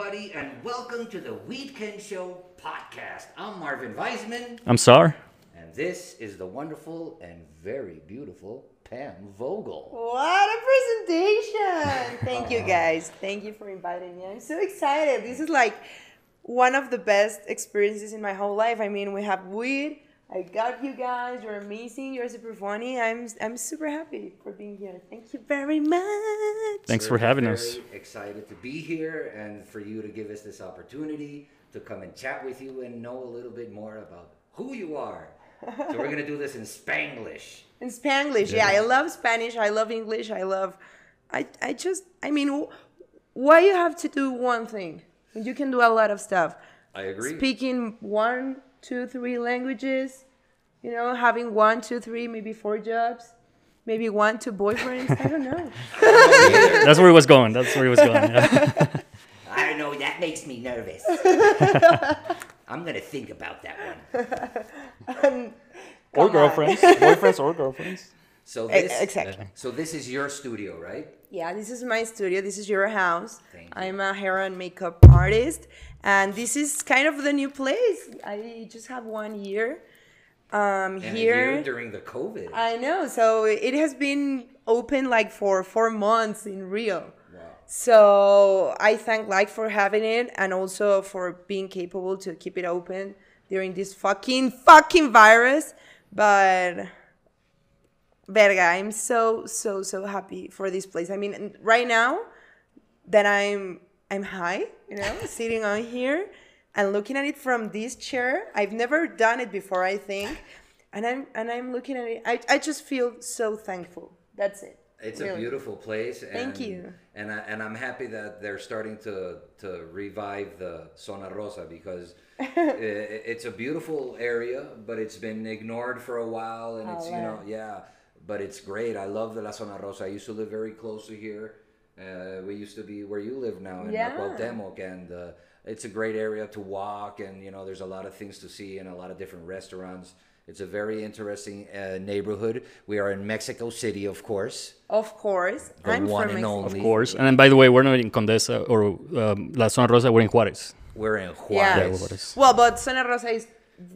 Hello, everybody, and welcome to the Weedkend Show podcast. I'm Marvin Weisman, I'm sorry. and this is the wonderful and very beautiful Pam Voguel. What a presentation! Thank you guys. Thank you for inviting me. I'm so excited. This is like one of the best experiences in my whole life. I mean, we have weed. I got you guys. You're amazing. You're super funny. I'm I'm super happy for being here. Thank you very much. Thanks for We're having very us. Excited to be here and for you to give us this opportunity to come and chat with you and know a little bit more about who you are. So we're gonna do this in Spanglish. In Spanglish, yeah. I love Spanish. I love English. I love. I I just. I mean, why you have to do one thing? You can do a lot of stuff. I agree. Speaking one, two, three languages. You know, having one, two, three, maybe four jobs, maybe one, two boyfriends. I don't know. That's where he was going. That's where he was going. yeah. I don't know. That makes me nervous. I'm gonna think about that one. or Come on. girlfriends, boyfriends or girlfriends. So this, exactly. So this is your studio, right? Yeah, this is my studio. This is your house. Thank you. I'm a hair and makeup artist, and this is kind of the new place. I just have one year um, And here. during the COVID. I know. So it has been open like for four months in Rio. wow. So I thank like for having it and also for being capable to keep it open during this fucking fucking virus. But verga, I'm so so so happy for this place. I mean, right now that I'm I'm high, you know, sitting on here and looking at it from this chair. I've never done it before, I think. And I'm and I'm looking at it. I, I just feel so thankful. That's it. It's a beautiful place. And, Thank you. And I, and I'm happy that they're starting to to revive the Zona Rosa because i- it's a beautiful area, but it's been ignored for a while, and oh, it's you know yeah, but it's great. I love the La Zona Rosa. I used to live very close to here. Uh, we used to be where you live now in Yeah. Cuauhtemoc, and uh, it's a great area to walk, and you know there's a lot of things to see and a lot of different restaurants. It's a very interesting uh, neighborhood. We are in Mexico City, of course. Of course. The I'm one from and Mexico. only. Of course. And then, by the way, we're not in Condesa or um, La Zona Rosa. We're in Juarez. We're in Juarez. Yeah, Juarez. Well, but Zona Rosa is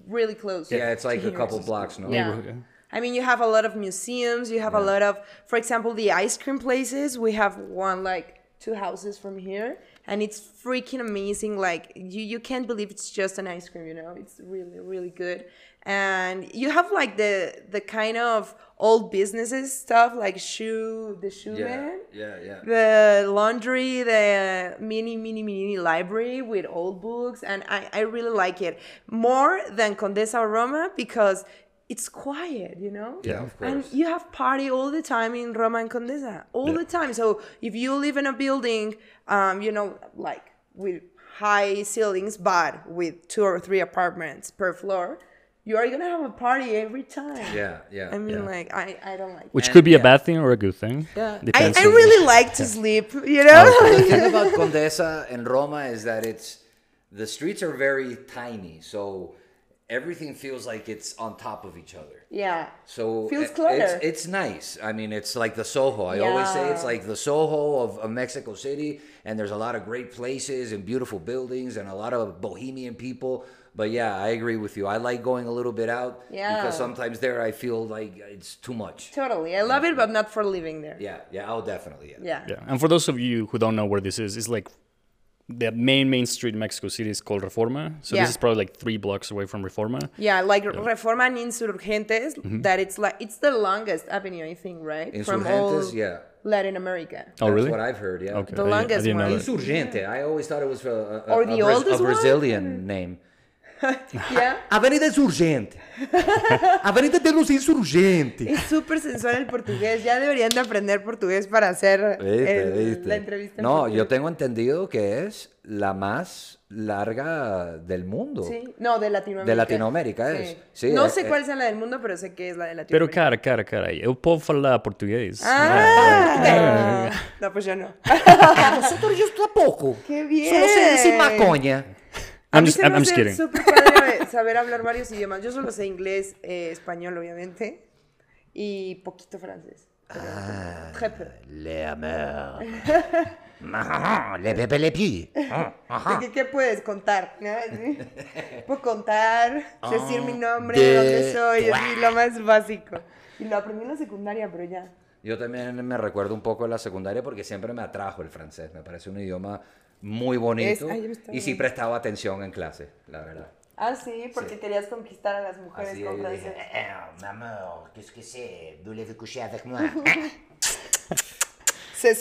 really close. Yeah, it's like a couple blocks, no? Yeah. Yeah. I mean, you have a lot of museums. You have a lot of, for example, the ice cream places. We have one like two houses from here, and it's freaking amazing. Like you, you can't believe it's just an ice cream. You know, it's really, really good. And you have like the the kind of old businesses stuff, like shoe, the shoe Yeah, man yeah, yeah. the laundry, the mini, mini, mini library with old books, and I, I really like it more than Condesa Roma because it's quiet, you know. Yeah, of course. And you have party all the time in Roma and Condesa, all the time. So if you live in a building, um, you know, like with high ceilings, but with two or three apartments per floor, you are gonna have a party every time. Yeah, yeah. I mean, Yeah. like I, I don't like. Which And- could be a bad thing or a good thing. Yeah. I, Depends I on- really like to sleep, you know? the thing about Condesa and Roma is that it's the streets are very tiny, so everything feels like it's on top of each other. yeah. So Feels i- It's, it's nice. I mean, it's like the Soho. I always say it's like the Soho of, of Mexico City, and there's a lot of great places and beautiful buildings and a lot of bohemian people. But yeah, I agree with you. I like going a little bit out Yeah. because sometimes there I feel like it's too much. Totally. I love it, but not for living there. Yeah, yeah, I'll definitely. Yeah. Yeah. Yeah. And for those of you who don't know where this is, it's like the main main street in Mexico City is called Reforma. So Yeah. this is probably like three blocks away from Reforma. Yeah, like Reforma and Insurgentes, mm-hmm. that it's like it's the longest avenue, I think, right? Insurgentes, yeah. Latin America. Oh, That's really? what I've heard, yeah. Okay. The I- I longest didn't one. Insurgente. I always thought it was a, a, Or a, the a, oldest a one? Brazilian name. Yeah. Avenida Insurgente. Avenida de los Insurgentes. Es súper sensual el portugués. Ya deberían de aprender portugués para hacer el- la entrevista. en No, portugués. yo tengo entendido que es la más larga del mundo. Sí. No, de Latinoamérica. De Latinoamérica Sí. es. Sí, no eh, sé eh. cuál sea la del mundo, pero sé que es la de Pero Latinoamérica. cara, cara, cara. Eu posso falar português. Ah, no, pues yo no. Nosotros yo tampoco. ¡Qué bien! Solo sé decir macoña. A I'm mí just, I'm, me I'm just kidding. súper padre saber hablar varios idiomas. Yo solo sé inglés, eh, español, obviamente, y poquito francés. Ah, très peu. Le amer. Le pepe le pi. ¿De qué, qué puedes contar? Puedo contar, decir mi nombre, de- dónde soy, así, lo más básico. Y lo aprendí en la secundaria, pero ya. Yo también me recuerdo un poco de la secundaria porque siempre me atrajo el francés. Me parece un idioma muy bonito. Es- ay, y sí prestaba atención en clase, la verdad. Ah, sí, porque querías conquistar a las mujeres Así con francés. "Eh, maman, qu'est-ce que c'est? Voulez-vous coucher avec moi? C'est?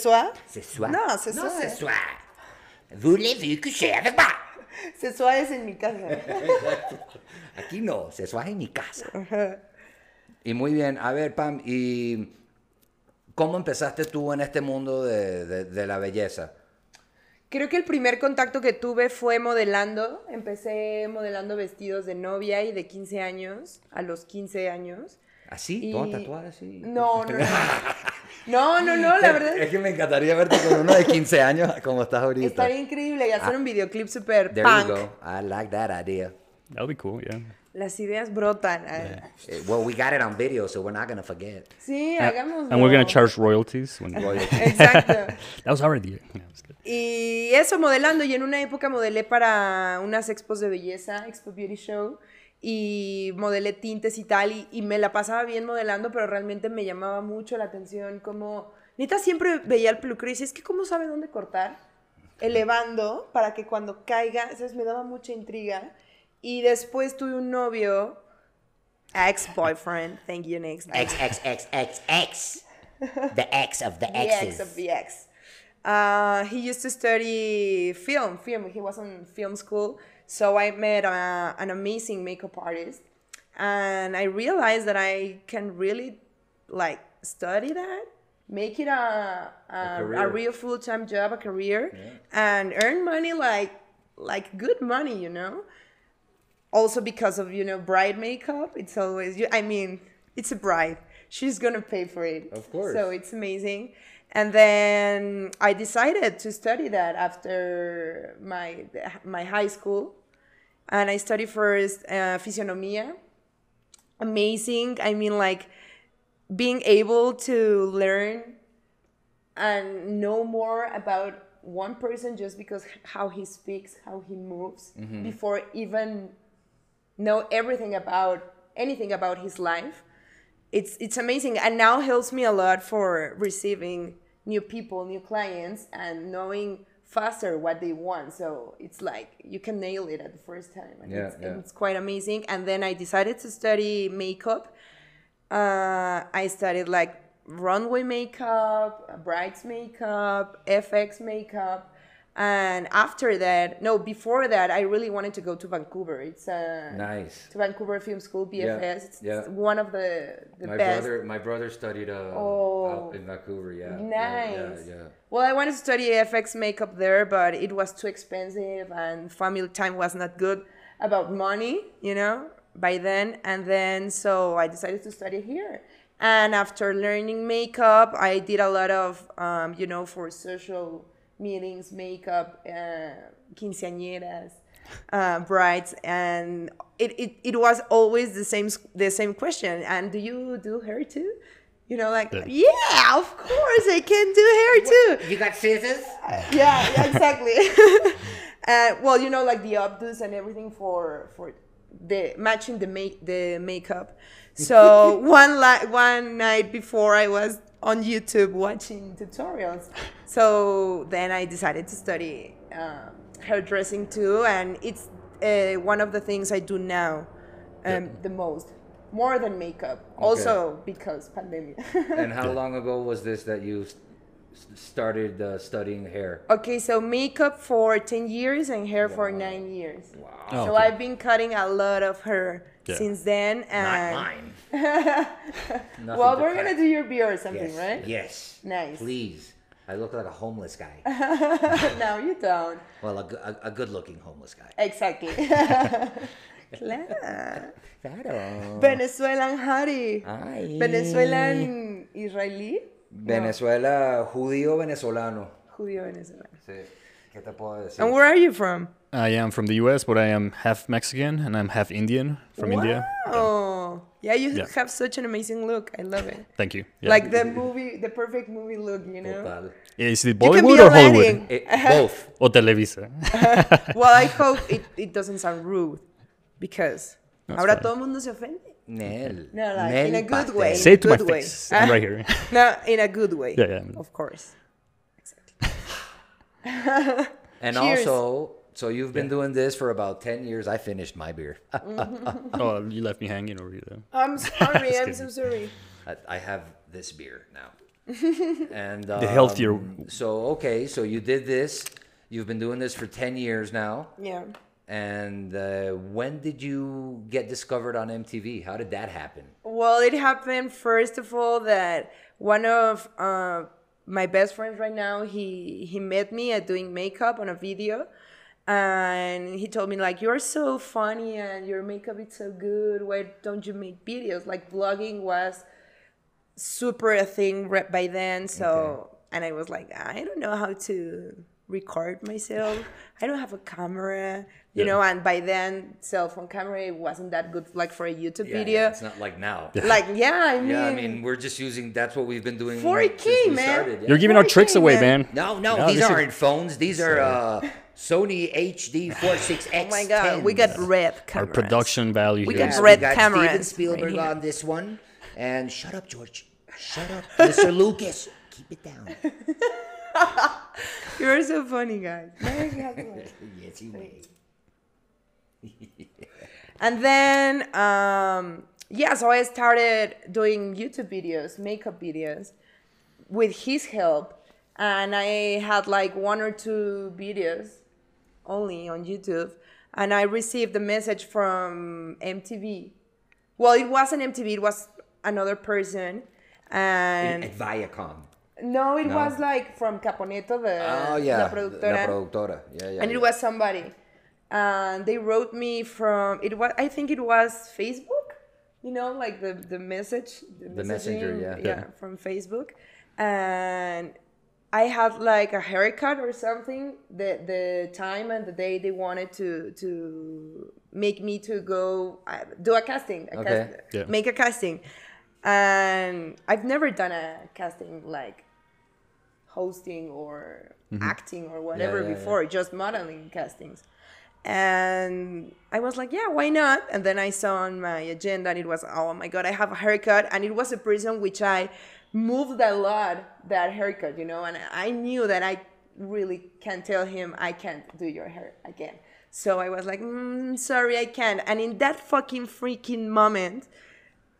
No, c'est Non, soi. c'est coucher avec moi? Soa es en mi casa. Aquí no, c'est soi en mi casa. Y muy bien, a ver, Pam, ¿y cómo empezaste tú en este mundo de, de- de la belleza? Creo que el primer contacto que tuve fue modelando. Empecé modelando vestidos de novia y de 15 años, a los 15 años. ¿Así? Y- ¿Toda tatuada así? No, no, no. No, no, no, la verdad. Es que me encantaría verte con uno de 15 años como estás ahorita. Estaría increíble y hacer un videoclip super There punk. you go. I like that idea. That'll be cool, yeah. Las ideas brotan. Ah, Eh, Well, we got it on video, so we're not gonna forget. Sí, hagámoslo. And we're gonna charge royalties. When Exacto. that was our idea. Kidding. Y eso, modelando. Y en una época modelé para unas expos de belleza, Expo Beauty Show. Y modelé tintes y tal. Y, y me la pasaba bien modelando, pero realmente me llamaba mucho la atención. Como. Neta siempre veía al peluquero y decía, es que ¿cómo sabe dónde cortar? Elevando para que cuando caiga. Entonces me daba mucha intriga. Y después tuve un novio, ex-boyfriend, thank you, next. X X X X X. The ex of the exes. the ex of the ex. Uh, he used to study film. Film. He was in film school. So I met a, an amazing makeup artist, and I realized that I can really like study that, make it a a, a, career. real full time job, a career, and earn money like like good money, you know. Also because of you know bride makeup, it's always you. I mean, it's a bride. She's gonna pay for it. Of course. So it's amazing. And then I decided to study that after my my high school, and I studied first uh, physiognomia. Amazing. I mean, like being able to learn and know more about one person just because how he speaks, how he moves, before even know everything about anything about his life. It's it's amazing and now helps me a lot for receiving new people, new clients and knowing faster what they want. So it's like you can nail it at the first time and Yeah, it's, yeah. it's quite amazing. And then I decided to study makeup uh, I studied like runway makeup, brides makeup, FX makeup, and after that, no, before that, I really wanted to go to Vancouver. It's a Nice. to Vancouver Film School, BFS. Yeah, It's, yeah. one of the the My best. brother, my brother studied uh, Oh. in Vancouver. Yeah. Nice. Yeah, yeah, yeah. Well, I wanted to study FX makeup there, but it was too expensive and family time was not good about money, you know, by then. And then, so I decided to study here. And after learning makeup, I did a lot of, um, you know, for social meetings, makeup, uh, quinceañeras, uh, brides, and it, it, it was always the same the same question. And do you do hair too? You know, like Yeah. yeah, of course I can do hair too. You got scissors? Yeah, yeah, exactly. uh, well, you know, like the updos and everything for for the matching the make the makeup. So one li- one night before, I was on YouTube watching tutorials. So then I decided to study uh, hairdressing too, and it's uh, one of the things I do now um, the most, more than makeup. Also because pandemic. And how long ago was this that you started uh, studying hair? Okay, so makeup for 10 years and hair for 9 years. Wow. Oh, so okay. I've been cutting a lot of hair Yeah. since then. Not And mine. Nothing well, to we're gonna do your beard or something, Yes. right? Yes. Nice. Please. I look like a homeless guy. no, you don't. well, a, a, a good-looking homeless guy. Exactly. claro. Claro. Venezuelan Hari. Ay. Venezuelan israelí. Venezuela, judío venezolano. Judío venezolano. Sí. ¿Qué te puedo decir? And where are you from? I am from the US, but I am half Mexican and I'm half Indian from India. Oh, Yeah, you Yeah. have such an amazing look. I love it. Thank you. Yeah. Like the movie, the perfect movie look, you know? Total. Is it You Bollywood or Hollywood? Eh, both. or Televisa. Well, I hope it, it doesn't sound rude because That's ahora fine. todo el mundo se ofende. Nel. No, like, Nel in a good pastel. way. Say it to my Good way. face. I'm right here. No, in a good way. Yeah, yeah. Of course. And Cheers. also, so you've been doing this for about 10 years. I finished my beer. oh, you left me hanging over here. I'm sorry. I'm so sorry. I, I have this beer now. and um, The healthier- So, okay, so you did this. You've been doing this for 10 years now. Yeah. And uh, when did you get discovered on MTV? How did that happen? Well, it happened first of all that one of uh, my best friends right now he he met me at doing makeup on a video, and he told me like you're so funny and your makeup is so good. Why don't you make videos? Like vlogging was super a thing by then. So and I was like I don't know how to record myself. I don't have a camera. You Yeah. know, and by then, cell phone camera it wasn't that good, like for a YouTube Yeah, video. yeah, it's not like now. Like, yeah, I mean, Yeah, I mean, we're just using. That's what we've been doing 4K, since we man. started. yeah. You're giving our tricks away, man? man. No, no, No, these aren't phones. These are uh, Sony HD 46X. oh my god, we got red cameras. Our production value We got Yeah, red we got cameras Steven Spielberg here. on this one, and shut up, George. Shut up, Mr. Lucas. Keep it down. You're so funny, guys. yes, you may. and then, um, yeah, so I started doing YouTube videos, makeup videos, with his help, and I had like one or two videos only on YouTube, and I received a message from MTV. Well, it wasn't MTV; it was another person, and At Viacom. No, it No. was like from Caponeto, the Oh yeah, la productora. La productora. Yeah, yeah. and yeah. it was somebody and they wrote me from it was i think it was facebook you know like the the message The messenger, yeah. yeah Yeah. from facebook and i had like a haircut or something the the time and the day they wanted to to make me to go uh, do a casting a Okay. cast- Yeah. make a casting and i've never done a casting like hosting or acting or whatever yeah, yeah. before, just modeling castings. And I was like, yeah, why not? And then I saw on my agenda and it was, oh my God, I have a haircut. And it was a prison which I moved a lot, that haircut, you know, and I knew that I really can't tell him, I can't do your hair again. So I was like, mm, sorry, I can't. And in that fucking freaking moment,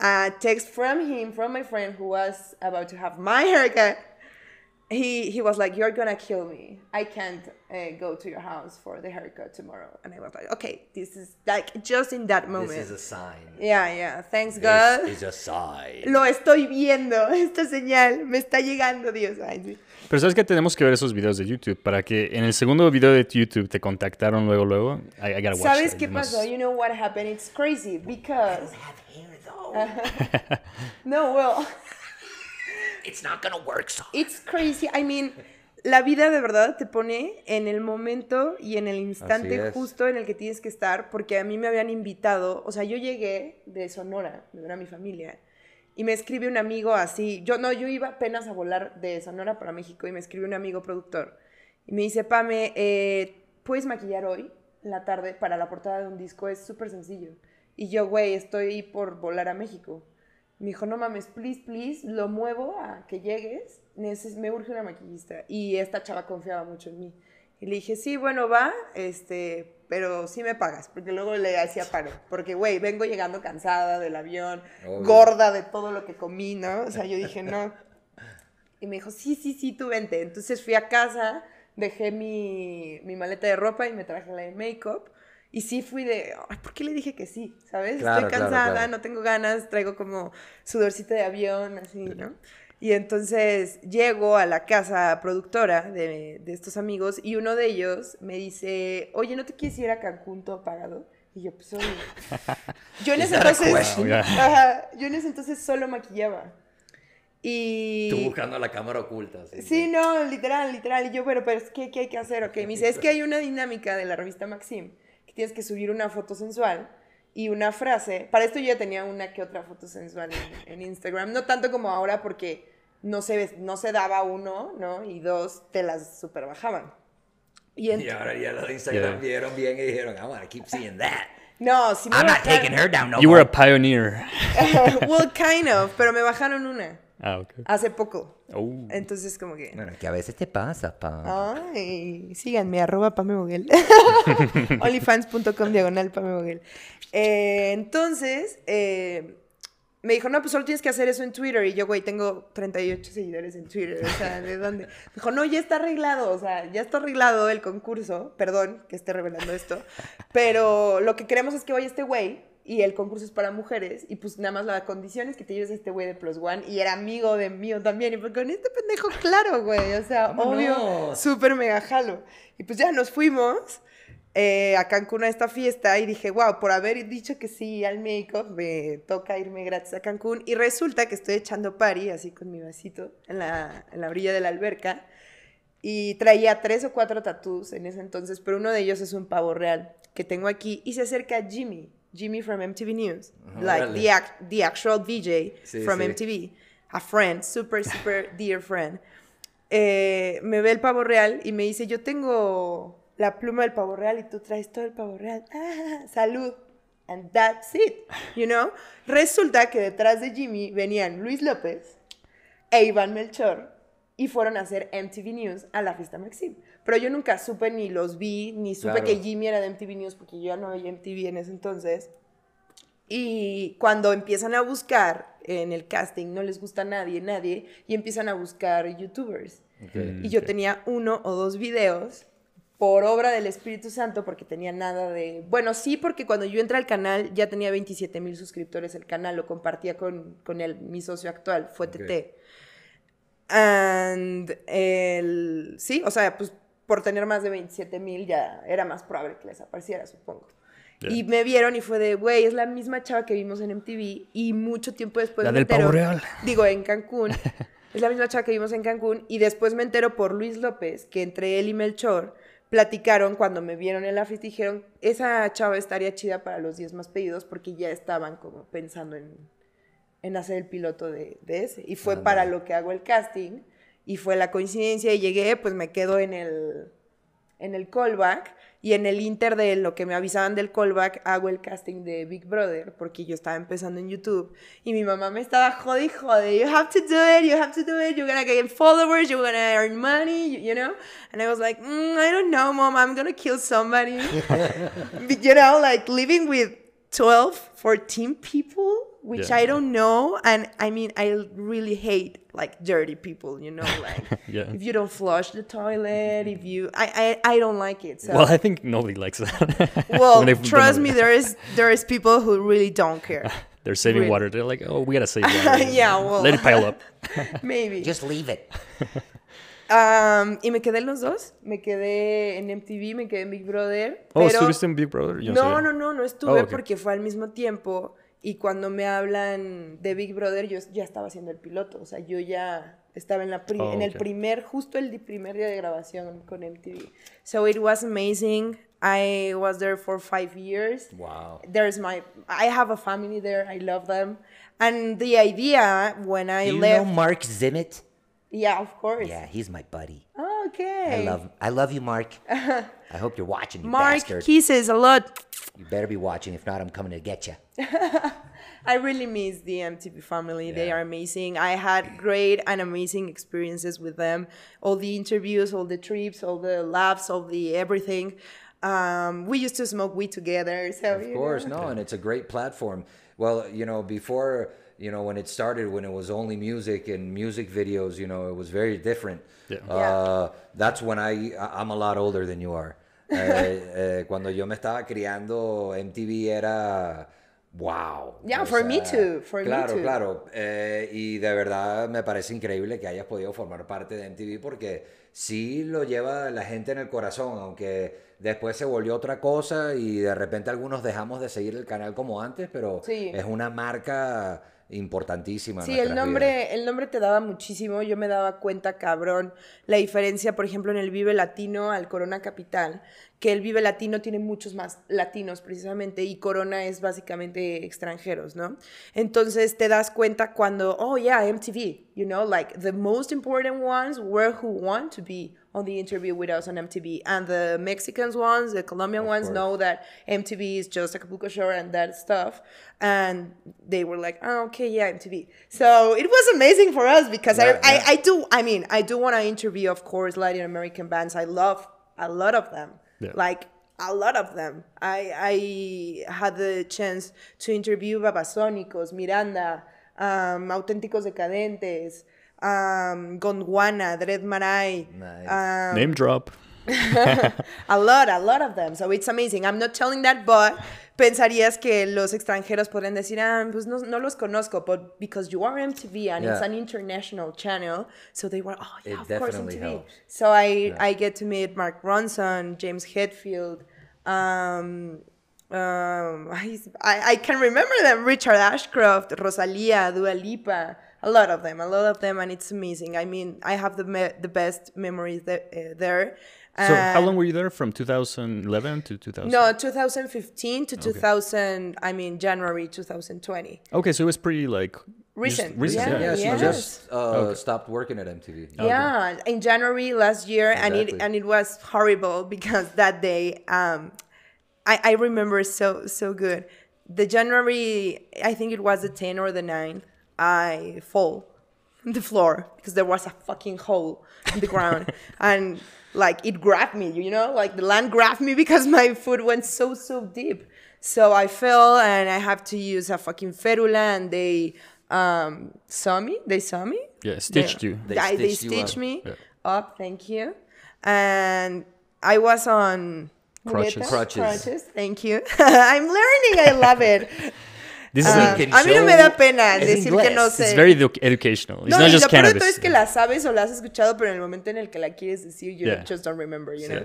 a text from him, from my friend who was about to have my haircut, he he was like, "You're gonna kill me. I can't uh, go to your house for the haircut tomorrow." And I was like, "Okay, this is like just in that moment." This is a sign. yeah, yeah. Thanks God. This is a sign. Lo estoy viendo. Esta señal me está llegando, Dios. Ay, sí. Pero sabes que tenemos que ver esos videos de YouTube para que en el segundo video de YouTube te contactaron luego luego. I, I gotta watch ¿Sabes that. qué pasó? You know what happened? It's crazy because no, well. it's not gonna work. So It's crazy. I mean, la vida de verdad te pone en el momento y en el instante justo en el que tienes que estar, porque a mí me habían invitado, o sea, yo llegué de Sonora, de ver a mi familia, y me escribe un amigo así, yo no, yo iba apenas a volar de Sonora para México y me escribe un amigo productor y me dice, Pame, eh, ¿puedes maquillar hoy, en la tarde, para la portada de un disco? Es súper sencillo. Y yo, güey, estoy por volar a México. Me dijo, no mames, please, please, lo muevo a que llegues. me urge una maquillista. Y esta chava confiaba mucho en mí. Y le dije, sí, bueno, va, este, pero sí me pagas, porque luego le hacía paro. Porque, güey, vengo llegando cansada del avión, Obvio. gorda de todo lo que comí, ¿no? O sea, yo dije, no. Y me dijo, sí, sí, sí, tú vente. Entonces fui a casa, dejé mi, mi maleta de ropa y me traje la de make-up. Y sí fui de, "Ay, ¿por qué le dije que sí? ¿Sabes? Claro, Estoy claro, cansada, claro. no tengo ganas, traigo como sudorcito de avión, así, ¿no? Y entonces llego a la casa productora de, de estos amigos y uno de ellos me dice, oye, ¿no te quieres ir a Cancún todo pagado? Y yo, pues, oye. Yo en ese entonces, ajá, yo en ese entonces solo maquillaba. Y... Tú buscando la cámara oculta. Sí, Sí, no, literal, literal. Y yo, pero, pero es que, ¿qué hay que hacer? Ok, me dice, es que hay una dinámica de la revista Maxim, tienes que subir una foto sensual y una frase. Para esto yo ya tenía una que otra foto sensual en, en Instagram. No tanto como ahora porque no se, no se daba uno, ¿no? Y dos, te las super bajaban. Y Y ahora ya los de Instagram Yeah. vieron bien y dijeron, I want to keep seeing that. no, sí me I'm not bajaron- taking her down no You more. were a pioneer. well, kind of, pero me bajaron una ah, ok. hace poco. Oh. Entonces, como que. Bueno, que a veces te pasa, pa. Ay, síganme, arroba Pame Boguel. Onlyfans.com diagonal Pame Boguel. Eh, entonces, eh, me dijo, no, pues solo tienes que hacer eso en Twitter. Y yo, güey, tengo 38 seguidores en Twitter. O sea, ¿de dónde? Me dijo, no, ya está arreglado. O sea, ya está arreglado el concurso. Perdón que esté revelando esto. Pero lo que queremos es que vaya este güey. Y el concurso es para mujeres. Y pues nada más la condición es que te lleves a este güey de Plus One. Y era amigo de mío también. Y pues con este pendejo, claro, güey. O sea, obvio, súper mega jalo. Y pues ya nos fuimos eh, a Cancún a esta fiesta y dije, wow, por haber dicho que sí al make-up, me toca irme gratis a Cancún. Y resulta que estoy echando party, así con mi vasito, en la, en la orilla de la alberca. Y traía tres o cuatro tatús en ese entonces, pero uno de ellos es un pavo real que tengo aquí. Y se acerca Jimmy, Jimmy from MTV News, like the, ac- the actual VJ Sí, from sí. MTV, a friend, super, super dear friend eh, me ve el pavo real y me dice, yo tengo la pluma del pavo real y tú traes todo el pavo real. Ah, salud. And that's it, you know. Resulta que detrás de Jimmy venían Luis López e Iván Melchor y fueron a hacer MTV News a la fiesta Maxim. Pero yo nunca supe ni los vi, ni supe Claro. que Jimmy era de MTV News porque yo ya no veía MTV en ese entonces. Y cuando empiezan a buscar en el casting, no les gusta a nadie, nadie, y empiezan a buscar youtubers. Y yo tenía uno o dos videos por obra del Espíritu Santo porque tenía nada de... Bueno, sí, porque cuando yo entré al canal ya tenía 27 mil suscriptores el canal, lo compartía con, con el, mi socio actual, fue Ok. TT. And el... Sí, o sea, pues por tener más de 27 mil ya era más probable que les apareciera, supongo. Ya. Y me vieron y fue de, güey, es la misma chava que vimos en MTV. Y mucho tiempo después La me del pavo entero- real. Digo, en Cancún. es la misma chava que vimos en Cancún. Y después me entero por Luis López que entre él y Melchor platicaron cuando me vieron en la fiesta y dijeron, esa chava estaría chida para los 10 más pedidos porque ya estaban como pensando en, en hacer el piloto de, de ese. Y fue para lo que hago el casting. Y fue la coincidencia y llegué, pues me quedo en el, en el callback. Y en el inter de lo que me avisaban del callback, hago el casting de Big Brother, porque yo estaba empezando en YouTube. Y mi mamá me estaba jode y. You have to do it, you have to do it. You're gonna get followers, you're gonna earn money, you, know? And I was like, "Mm, I don't know, mom, I'm gonna kill somebody. You know, like living with 12, 14 people, which Yeah. I don't know. And I mean, I really hate like dirty people, you know, like Yeah. if you don't flush the toilet, if you, I, I, I don't like it. So. Well, I think nobody likes that. Well, When they've done trust me, there is there is people who really don't care. They're saving Really. water. They're like, oh, we gotta save water. Yeah, well. Let it pile up. Maybe. Just leave it. Um, y me quedé en los dos. Me quedé en MTV, me quedé en Big Brother. Oh, pero... ¿estuviste en Big Brother? Yo No, no, no, no estuve Oh, ok. porque fue al mismo tiempo. Y cuando me hablan de Big Brother, yo ya estaba haciendo el piloto. O sea, yo ya estaba en, la Oh, en el primer, justo el primer día de grabación con MTV. So it was amazing. I was there for five years. Wow. There's my, I have a family there. I love them. And the idea when I Do you left, know Mark Zimmett? Yeah, of course. Yeah, he's my buddy. Okay. I love I love you, Mark. I hope you're watching, you Mark bastard. kisses a lot. You better be watching. If not, I'm coming to get you. I really miss the MTV family. They are amazing. I had great and amazing experiences with them. All the interviews, all the trips, all the laughs, all the everything. Um, we used to smoke weed together. So Of course, no, and it's a great platform. Well, you know, before, you know, when it started, when it was only music and music videos, you know, it was very different. Yeah. Uh, that's when I, I'm a lot older than you are. Eh, eh, cuando yo me estaba criando, MTV era, wow. Yeah, O for me too, for me claro, too. claro. Eh, y de verdad me parece increíble que hayas podido formar parte de MTV porque sí lo lleva la gente en el corazón, aunque después se volvió otra cosa y de repente algunos dejamos de seguir el canal como antes, pero Sí. es una marca importantísima. Sí, el nombre, vidas. el nombre te daba muchísimo. Yo me daba cuenta, cabrón, la diferencia, por ejemplo, en el Vive Latino al Corona Capital, que el Vive Latino tiene muchos más latinos precisamente y Corona es básicamente extranjeros, ¿no? Entonces te das cuenta cuando, oh yeah, MTV, you know, like the most important ones were who want to be on the interview with us on MTV. And the Mexicans ones, the Colombian ones course. know that MTV is just Acapulco Shore and that stuff. And they were like, oh, okay, yeah, MTV. So it was amazing for us because Yeah, I, yeah. I, I do, I mean, I do want to interview, of course, Latin American bands. I love a lot of them. Yeah. Like, a lot of them. I, I had the chance to interview Babasónicos, Miranda, um, Auténticos Decadentes, um, Gondwana, Dread Mar I. Nice. um, Name drop. a lot, a lot of them. So it's amazing. I'm not telling that, but pensarías que los extranjeros podrían decir, ah, pues no, no los conozco, but because you are MTV and it's an international channel, so they were, oh yeah, It of course definitely MTV. helps. So I I get to meet Mark Ronson, James Hetfield, um, um, I, I I can remember them, Richard Ashcroft, Rosalia, Dua Lipa. A lot of them, a lot of them, and it's amazing. I mean, I have the me- the best memories there. Uh, there. So how long were you there? From 2011 to 2000? no, 2015 to 2000. I mean January 2020. Okay, so it was pretty like Recent, Just recent, yeah. yeah. Yeah, she Yes. just uh, stopped working at MTV. Yeah, in January last year, and it and it was horrible because that day, um, I I remember so so good. The January, I think it was the 10 or the 9th. I fall on the floor because there was a fucking hole in the ground, and like it grabbed me, you know, like the land grabbed me because my foot went so so deep. So I fell and I have to use a fucking ferula, and they um, saw me. They saw me. Yeah, stitched They- you. They I- they stitched you stitched up. me Yeah. up. Thank you. And I was on Crutches. muletas, Crutches. Thank you. I'm learning. I love it. This is Ah, can a mí no me show da pena en decir que no inglés. sé. it's very edu- educational. It's no, not y just lo peor de cannabis. todo es que la sabes o la has escuchado, pero en el momento en el que la quieres decir, you Yeah. just don't remember, you know.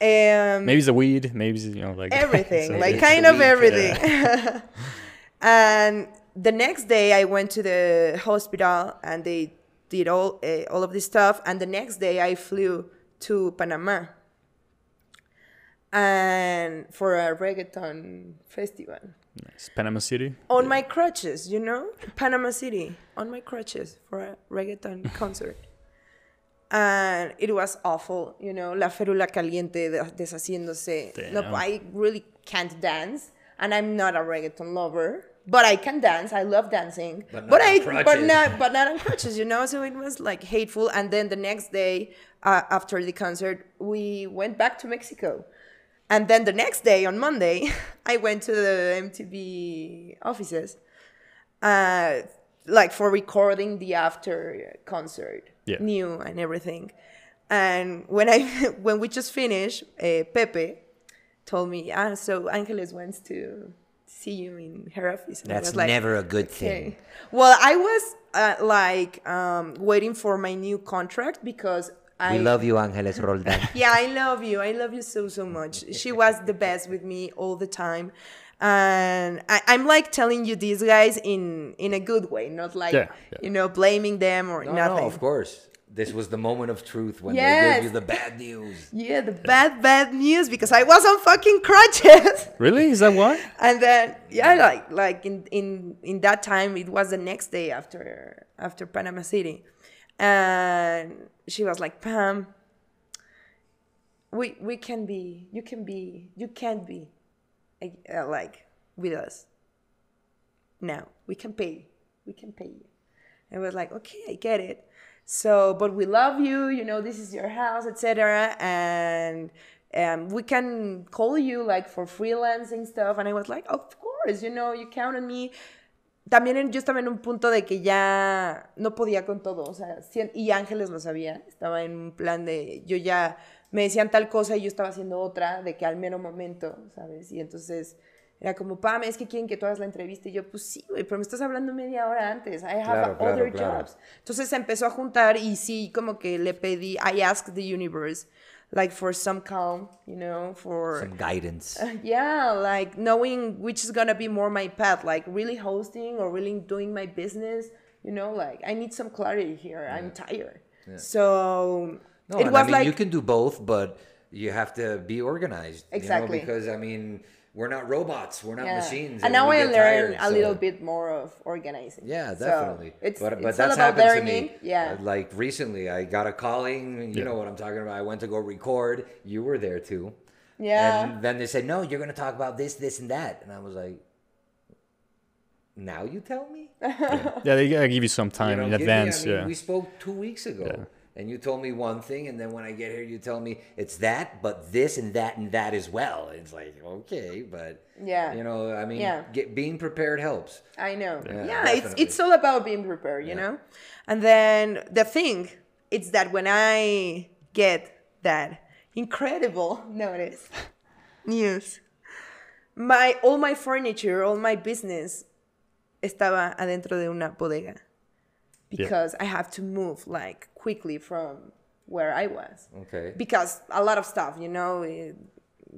Yeah. Um, Maybe it's the weed. Maybe it's, you know like everything, so- like it's kind the of week, everything. and the next day, I went to the hospital, and they did all uh, all of this stuff. And the next day, I flew to Panama, and for a reggaeton festival Nice. Panama City. on my crutches, you know, Panama City on my crutches for a reggaeton concert. And it was awful, you know, la férula caliente de- deshaciéndose. No, I really can't dance, and I'm not a reggaeton lover, but I can dance. I love dancing, But but, I but crutches. not but not on crutches, you know. So it was like hateful. And then the next day, uh, after the concert, we went back to Mexico. And then the next day, on Monday, I went to the MTV offices, uh, like for recording the after concert, Yeah. new and everything. And when I when we just finished, uh, Pepe told me, ah, so Angeles wants to see you in her office. And That's like, never a good Okay. thing. Well, I was uh, like um, waiting for my new contract because I We love you, Angeles Roldan. yeah, I love you. I love you so so much. She was the best with me all the time, and I, I'm like telling you these guys in in a good way, not like Yeah, yeah. you know blaming them or No, nothing. no, of course. This was the moment of truth when they gave you the bad news. Yeah, the bad bad news because I was on fucking crutches. Really? Is that why? and then yeah like like in in in that time it was the next day after after panama city and she was like pam we we can be you can be you can't be uh, like with us now. We can pay we can pay you. And was like okay i get it. So but we love you you know this is your house etc and um, we can call you like for freelancing stuff. And i was like of course you know you count on me también en- yo estaba en un punto de que ya no podía con todo, o sea, y Ángeles lo sabía, estaba en un plan de, yo ya me decían tal cosa y yo estaba haciendo otra, de que al mero momento, ¿sabes? Y entonces era como, Pam, es que quieren que tú hagas la entrevista, y yo, pues sí, güey, pero me estás hablando media hora antes, I have Claro, claro, other claro. jobs. Entonces se empezó a juntar y sí, como que le pedí, I asked the universe, like for some calm, you know, for... Some guidance. Yeah, like knowing which is gonna be more my path, like really hosting or really doing my business. You know, like I need some clarity here. I'm tired. So No, it was I mean, like you can do both, but you have to be organized. you know, Exactly. because I mean, we're not robots. We're not Yeah. machines. And now I get learn tired, a little bit more of organizing. Yeah, So definitely. it's but but it's all that's about happened learning. to me. Yeah. Uh, Like recently, I got a calling. You Yeah. know what I'm talking about. I went to go record. You were there too. Yeah. And then they said, "No, you're going to talk about this, this, and that." And I was like, "Now you tell me." Yeah, they gotta give you some You time know, in give me- advance. I mean, yeah. we spoke two weeks ago, and you told me one thing, and then when I get here, you tell me it's that, but this and that and that as well. It's like okay, but Yeah. you know, I mean, Yeah. get, being prepared helps. I know. Yeah, Yeah, it's it's all about being prepared, you Yeah. know. And then the thing, it's that when I get that incredible notice news, my all my furniture, all my business estaba adentro de una bodega because I have to move like quickly from where I was Okay. because a lot of stuff, you know. it-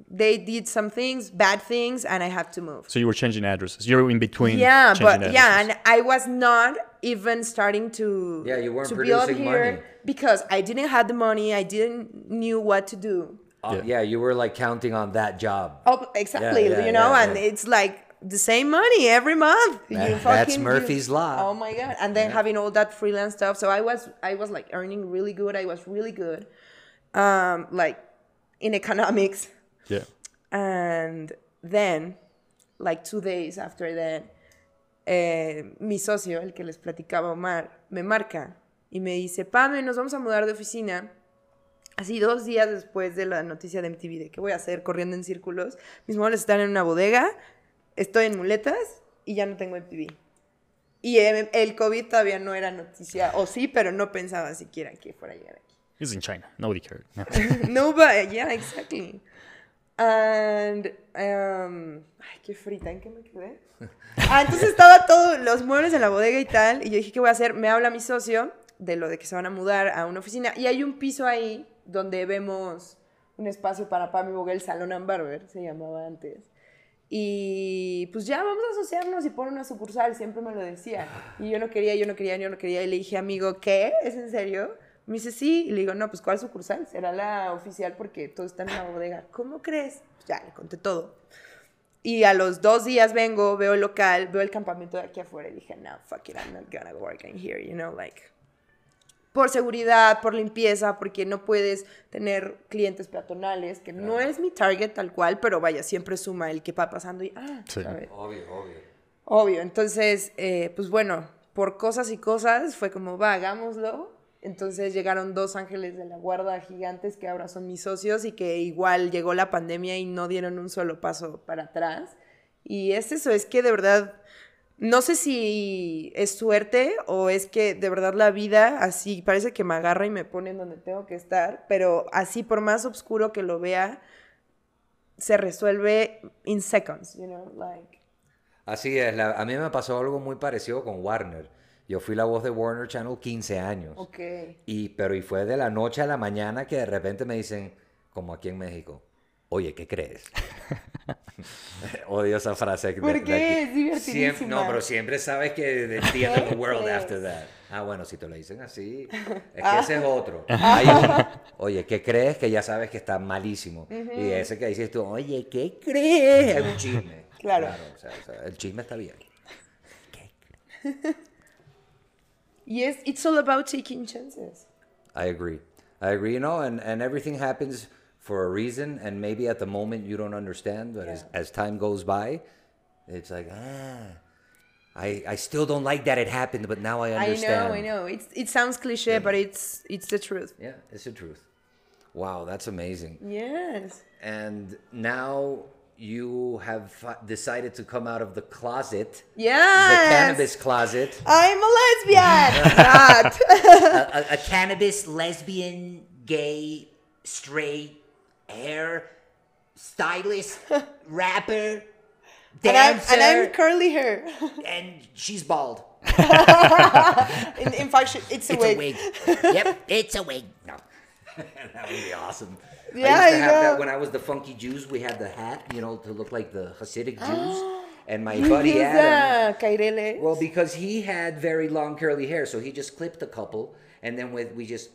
they did some things, bad things, and I have to move So you were changing addresses. You're in between. yeah changing but yeah and i was not even starting to Yeah, you weren't to build producing here money. because i didn't have the money i didn't knew what to do Uh, Yeah. yeah, you were like counting on that job. oh exactly yeah, you know yeah, and it's like the same money every month. You That- that's fucking- Murphy's Law. oh my god. And then having all that freelance stuff. So i was i was like earning really good. I was really good um like in economics. Yeah. And then, like two days after that, eh, mi socio, el que les platicaba Omar, me marca y me dice, Pame, nos vamos a mudar de oficina. Así dos días después de la noticia de MTV de qué voy a hacer corriendo en círculos, mis muebles están en una bodega, estoy en muletas y ya no tengo MTV. Y el, el COVID todavía no era noticia, o sí, pero no pensaba siquiera que fuera a llegar aquí. It's in China. Nobody cared. No. no, but yeah, exactly. And, um, ay, qué frita, ¿en qué me quedé? Ah, entonces estaba todos los muebles en la bodega y tal, y yo dije, ¿qué voy a hacer? Me habla mi socio de lo de que se van a mudar a una oficina, y hay un piso ahí donde vemos un espacio para Pam y Boga, el Salón and Barber, se llamaba antes. Y pues ya vamos a asociarnos y poner una sucursal, siempre me lo decía. Y yo no quería, yo no quería, yo no quería. Y le dije, amigo, ¿qué? ¿Es en serio? Me dice, sí. Y le digo, no, pues ¿cuál sucursal? Será la oficial porque todo está en la bodega. ¿Cómo crees? Pues ya, le conté todo. Y a los dos días vengo, veo el local, veo el campamento de aquí afuera y dije, no, fuck it, I'm not gonna work in here, you know, like. Por seguridad, por limpieza, porque no puedes tener clientes peatonales, que no es mi target tal cual, pero vaya, siempre suma el que va pasando y, ah, Sí. ¿sabes? Obvio, obvio. Obvio, entonces, eh, pues bueno, por cosas y cosas fue como, va, hagámoslo. Entonces llegaron dos ángeles de la guarda gigantes que ahora son mis socios y que igual llegó la pandemia y no dieron un solo paso para atrás. Y es eso, es que de verdad, no sé si es suerte o es que de verdad la vida así parece que me agarra y me pone en donde tengo que estar, pero así por más oscuro que lo vea, se resuelve in seconds, you know, like. Así es, la- a mí me pasó algo muy parecido con Warner. Yo fui la voz de Warner Channel 15 años. Ok. Y, pero y fue de la noche a la mañana que de repente me dicen, como aquí en México, oye, ¿qué crees? Odio esa frase. de- ¿Por de qué? aquí. Es divertidísima. Siempre- no, pero siempre sabes que the the end of the world crees? after that. Ah, bueno, si te lo dicen así, es que ese es otro. Oye, ¿qué crees? Que ya sabes que está malísimo. Y ese que dices tú, oye, ¿qué crees? Es un chisme. Claro. o sea, o sea, el chisme está bien. Yes, it's all about taking chances. I agree. I agree. You know, and, and everything happens for a reason, and maybe at the moment you don't understand, but as, Yeah. as time goes by, it's like, ah, I, I still don't like that it happened, but now I understand. I know, I know. It's it sounds cliche, but it's it's the truth. Yeah, it's the truth. Wow, that's amazing. Yes. And now you have decided to come out of the closet, Yeah. the cannabis closet. I'm a lesbian. A, a, a cannabis, lesbian, gay, straight, hair, stylist, rapper, and I'm dancer, and I'm curly hair. and she's bald. In, in fact, it's a It's wig. a wig. yep, it's a wig. No. that would be awesome. Yeah, I used to I have know. that when I was the funky Jews. We had the hat, you know, to look like the Hasidic Jews. And my buddy Adam, well, because he had very long curly hair, so he just clipped a couple, and then with we just,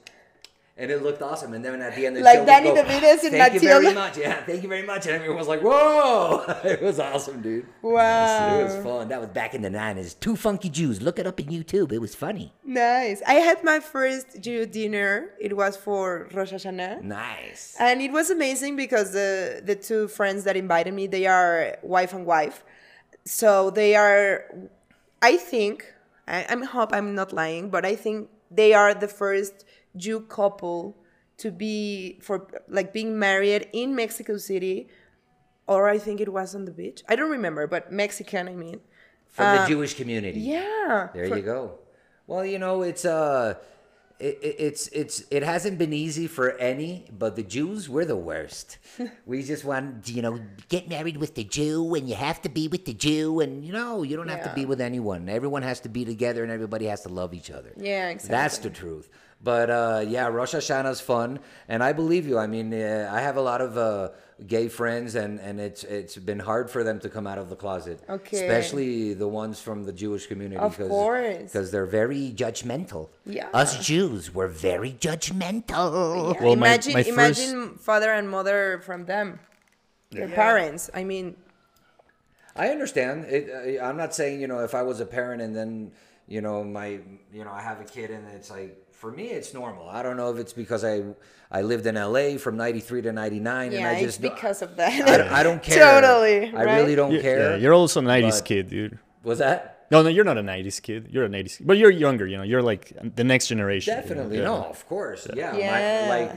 and it looked awesome. And then at the end, of the Like show, Danny DeVito's in Thank you very much. Yeah, thank you very much. And everyone was like, "Whoa!" it was awesome, dude. Wow. It was fun. That was back in the 90s. Two funky Jews. Look it up in YouTube. It was funny. Nice. I had my first Jew dinner. It was for Rosh Hashanah. Nice. And it was amazing because the the two friends that invited me, they are wife and wife. So they are, I think, I, I hope I'm not lying, but I think they are the first Jew couple to be for like being married in Mexico City, or I think it was on the beach. I don't remember, but Mexican, I mean. From the Jewish community. Yeah. There for- you go. Well, you know, it's uh it, it, it's it's it hasn't been easy for any, but the Jews we're the worst. we just want You know, get married with the Jew and you have to be with the Jew. And, you know, you don't have to be with anyone. Everyone has to be together and everybody has to love each other. Yeah, exactly. That's the truth. But uh, yeah, Rosh Hashanah's fun, and I believe you. I mean, uh, I have a lot of uh, gay friends, and, and it's it's been hard for them to come out of the closet. Okay. Especially the ones from the Jewish community. Of course. Because they're very judgmental. Yeah. Us Jews were very judgmental. Yeah, Well, imagine, my first- imagine father and mother from them, their parents. I mean, I understand. It, uh, I'm not saying you know if I was a parent and then you know my you know I have a kid and it's like for me it's normal. I don't know if it's because I I lived in LA from '93 to '99 and I it's just because of that. I, don't- I don't care. Totally, I really don't You- care. Yeah, you're also a 90s but- kid, dude. was that No, no, you're not a 90s kid. You're a 80s kid. But you're younger, you know. You're like the next generation. you know? definitely Yeah. no? Of course, yeah. Yeah. My, like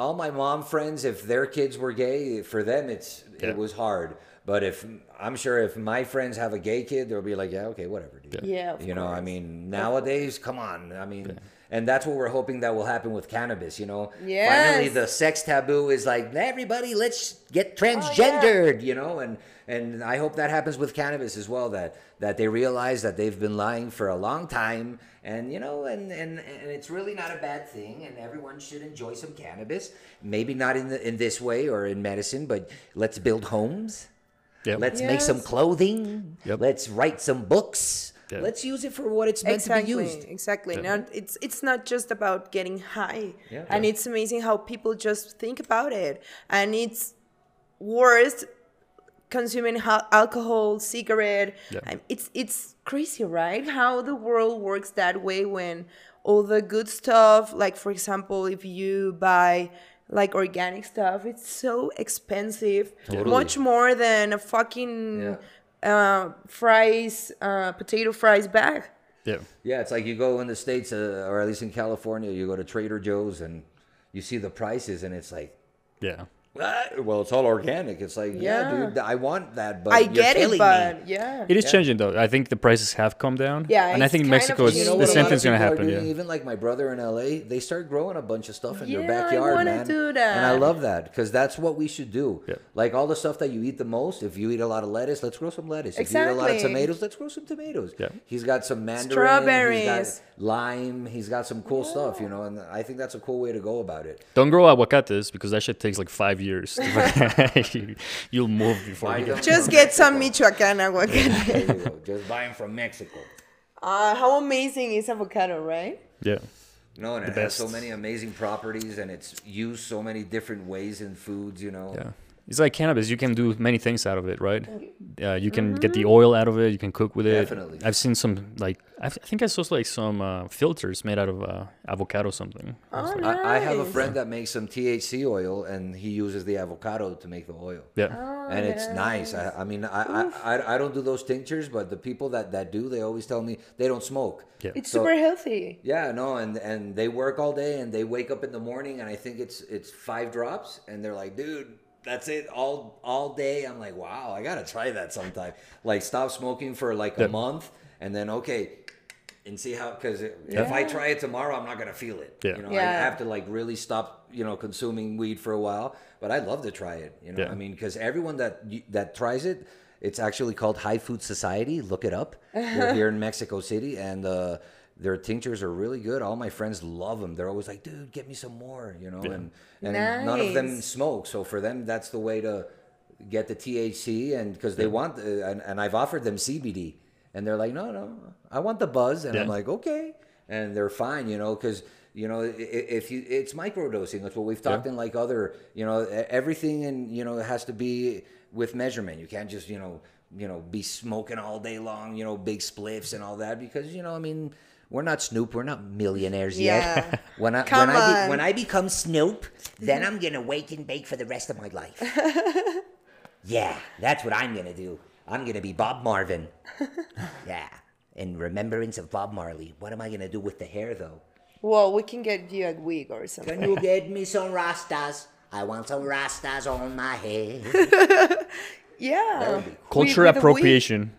all my mom friends, if their kids were gay, for them it's Yeah. it was hard. But if I'm sure if my friends have a gay kid, they'll be like, yeah, okay, whatever, dude. Yeah, of you know, I mean, nowadays, come on. I mean, and that's what we're hoping that will happen with cannabis. You know, Yes. finally the sex taboo is like everybody, let's get oh, transgendered. You know, and and I hope that happens with cannabis as well. That that they realize that they've been lying for a long time, and you know, and and and it's really not a bad thing, and everyone should enjoy some cannabis. Maybe not in the in this way or in medicine, but let's build homes. Yep. Let's make some clothing. Yep. Let's write some books. Yeah. Let's use it for what it's meant exactly, to be used. exactly. Now it's it's not just about getting high, Yeah. and it's amazing how people just think about it, and it's worse consuming ha- alcohol, cigarette. Yeah. It's it's crazy, right? How the world works that way when all the good stuff, like for example, if you buy like organic stuff, it's so expensive, Totally. much more than a fucking uh, fries, uh, potato fries bag. Yeah. Yeah, it's like you go in the states, uh, or at least in California, you go to Trader Joe's and you see the prices, and it's like, Yeah. What? Well, it's all organic. It's like, yeah, Yeah. dude, I want that, but I you're get it, but me. yeah. It is changing though. I think the prices have come down. Yeah, and I think in Mexico, it's, changing. You know the same thing's gonna happen. Yeah. Even like my brother in LA, they start growing a bunch of stuff in Yeah, I their backyard, wanna man. do And I love that because that's what we should do. Yeah. Like all the stuff that you eat the most. If you eat a lot of lettuce, let's grow some lettuce. Exactly. If you eat a lot of tomatoes, let's grow some tomatoes. Yeah. He's got some mandarin. He's Strawberries. Got lime. He's got some cool stuff, you know. And I think that's a cool way to go about it. Don't grow aguacates because that shit takes like five years. You- You'll move before Buy you them get. Just from get some Mexico. Michoacan aguacate. There. Just buy them from Mexico. uh, how amazing is avocado, right? Yeah. No, and it The has so many amazing properties, and it's used so many different ways in foods. You know. Yeah. It's like cannabis. You can do many things out of it, right? Uh, you can get Mm-hmm. the oil out of it. You can cook with it. Definitely. I've seen some like I, th- I think I saw like some uh, filters made out of uh, avocado something. I was Oh, like, I, I have a friend that makes some THC oil, and he uses the avocado to make the oil. yeah. and it's nice. I, I mean, I, I, I, I don't do those tinctures, but the people that, that do, they always tell me they don't smoke. Yeah. It's So- super healthy. Yeah, no, and and they work all day, and they wake up in the morning, and I think it's it's five drops, and they're like, dude. That's it all all day. I'm like, wow, I gotta try that sometime. Like, stop smoking for like a month, and then okay, and see how. Because if I try it tomorrow, I'm not gonna feel it. Yeah. You know, I have to like really stop, you know, consuming weed for a while. But I'd love to try it. You know, Yeah. I mean, because everyone that that tries it, it's actually called High Food Society. Look it up. They're here in Mexico City, and uh, their tinctures are really good. All my friends love them. They're always like, "Dude, get me some more," you know. And and none of them smoke, so for them, that's the way to get the THC, and because they want, uh, and, and I've offered them CBD, and they're like, "No, no, I want the buzz," and I'm like, "Okay," and they're fine, you know, because You know, if you, it's microdosing. That's what we've talked in like other, you know, everything and you know it has to be with measurement. You can't just you know, you know, be smoking all day long. You know, big spliffs and all that because you know, I mean, we're not Snoop. We're not millionaires Yeah. yet. When I Come when I be, when I become Snoop, Then I'm gonna wake and bake for the rest of my life. yeah, that's what I'm gonna do. I'm gonna be Bob Marvin. yeah, in remembrance of Bob Marley. What am I gonna do with the hair though? Well, we can get you a wig or something. Can you get me some rastas? I want some rastas on my head. Yeah. Culture With- with appropriation.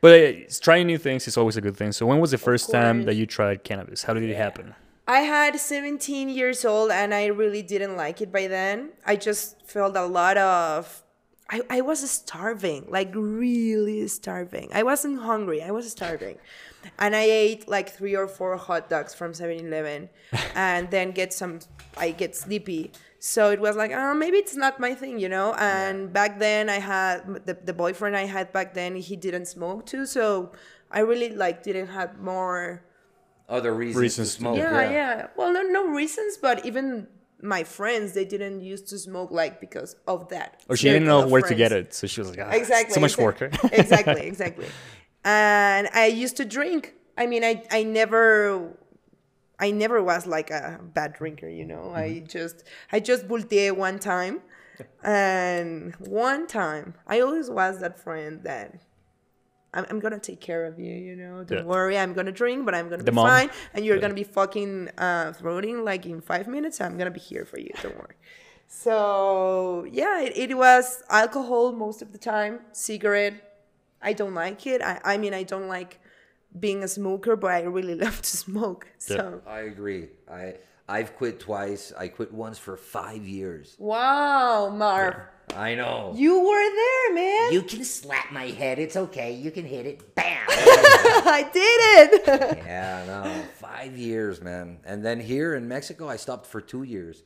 But uh, it's trying new things is always a good thing. So when was the first time that you tried cannabis? How did it happen? I had 17 years old and I really didn't like it by then. I just felt a lot of. I, I was starving, like really starving. I wasn't hungry, I was starving. And I ate like three or four hot dogs from 7 Eleven and then get some, I get sleepy. So it was like, oh, maybe it's not my thing, you know? And back then I had, the, the boyfriend I had back then, he didn't smoke too. So I really like didn't have more other reasons, Reasons to to- smoke. yeah, yeah. Well, no, no reasons, but even my friends, they didn't used to smoke like because of that. Or she didn't know circle of where to get it, so she was like, ah, Exactly. so much exactly. work. exactly, exactly. And I used to drink. I mean, I, I never, I never was like a bad drinker, you know. I Mm-hmm. just, I just volteé one time, and one time, I always was that friend that I'm, I'm gonna take care of you, you know. Don't Yeah. worry, I'm gonna drink, but I'm gonna The be mom. fine, and you're Yeah. gonna be fucking uh, throating like in five minutes. I'm gonna be here for you. Don't worry. So yeah, it, it was alcohol most of the time, cigarette. I don't like it. I, I mean, I don't like being a smoker, but I really love to smoke. So I agree. I I've quit twice. I quit once for five years. wow, Marv, I know. you were there, man. You can slap my head. It's okay. You can hit it. Bam. I did it. Yeah, no, five years, man. And then here in Mexico, I stopped for two years.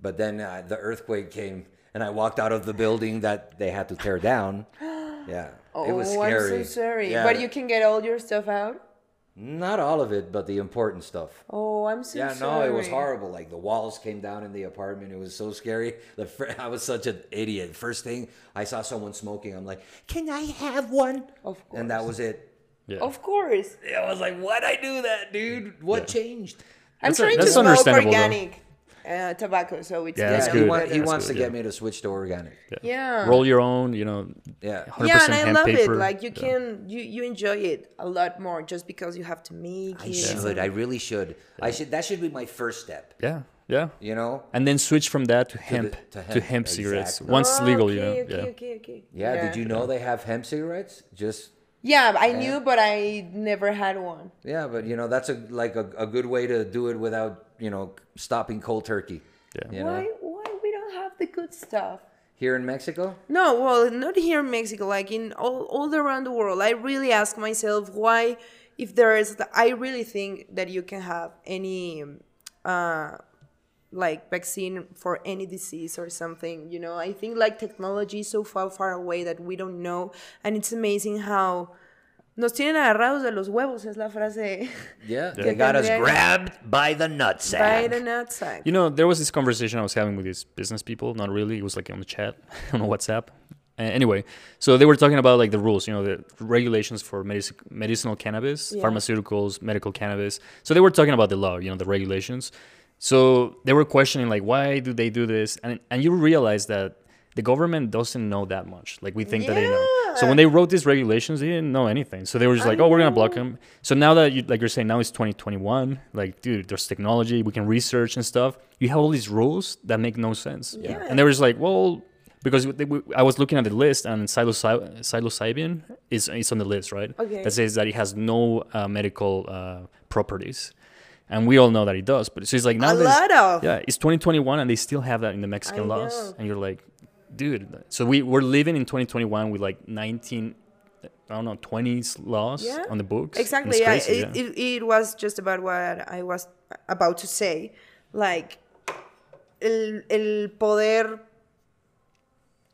But then uh, the earthquake came, and I walked out of the building that they had to tear down. Yeah, it was oh, I'm scary. so sorry. Yeah, But you can get all your stuff out. not all of it, but the important stuff. Oh, I'm so Yeah, sorry. no, it was horrible. Like the walls came down in the apartment. It was so scary. The fir- I was such an idiot. First thing I saw someone smoking, I'm like, Can I have one? Of course. and that was it. yeah. Of course. I was like, why'd I do that, dude? What changed? I'm That's a- trying to that's smoke understandable, though. organic uh, tobacco, so it's Yeah, that's good. he, wa- better. he That's wants good, to get yeah. me to switch to organic. Yeah. Roll your own, you know. Yeah. 100% yeah, and I love paper. it. Like you Yeah. can, you you enjoy it a lot more just because you have to make it. I it. should. I really should. I should. That should be my first step. Yeah, yeah. You know? And then switch from that to hemp, to to hemp, hemp, cigarettes. exactly. Once Oh, legal, okay, you know. Okay, yeah. okay, okay. Yeah. Did you know they have hemp cigarettes? Just Yeah, I knew, but I never had one. yeah, but you know that's a like a, a good way to do it without you know stopping cold turkey. Yeah. You know? Why? Why we don't have the good stuff? Here in Mexico. No, well, not here in Mexico, like in all, all around the world. I really ask myself why, if there is, I really think that you can have any, uh, like vaccine for any disease or something. You know, I think like technology is so far, far away that we don't know, and it's amazing how nos tienen agarrados de los huevos. Es la frase. Yeah. They got us grabbed by the nutsack. By the nutsack. You know, there was this conversation I was having with these business people. Not really. It was like on the chat on WhatsApp. Uh, anyway, so they were talking about like the rules, you know, the regulations for medici- medicinal cannabis, Yeah. pharmaceuticals, medical cannabis. So they were talking about the law, you know, the regulations. So they were questioning like, why do they do this? And and you realize that the government doesn't know that much. Like we think that they know. So when they wrote these regulations, they didn't know anything. So they were just like, oh, we're gonna block them. So now that you like you're saying now it's 2021, like dude, there's technology, we can research and stuff. You have all these rules that make no sense. Yeah. And they were just like, well, because they, we, I was looking at the list and psilocy- psilocybin is is on the list, right? Okay. That says that it has no uh, medical uh, properties. And we all know that it does, but so it's like now A lot of. yeah, it's 2021 and they still have that in the Mexican I laws, know. and you're like, dude. So we we're living in 2021 with like 19, I don't know, 20s laws Yeah. on the books. Exactly. Yeah, crazy, it, It, it was just about what I was about to say. Like, el, el poder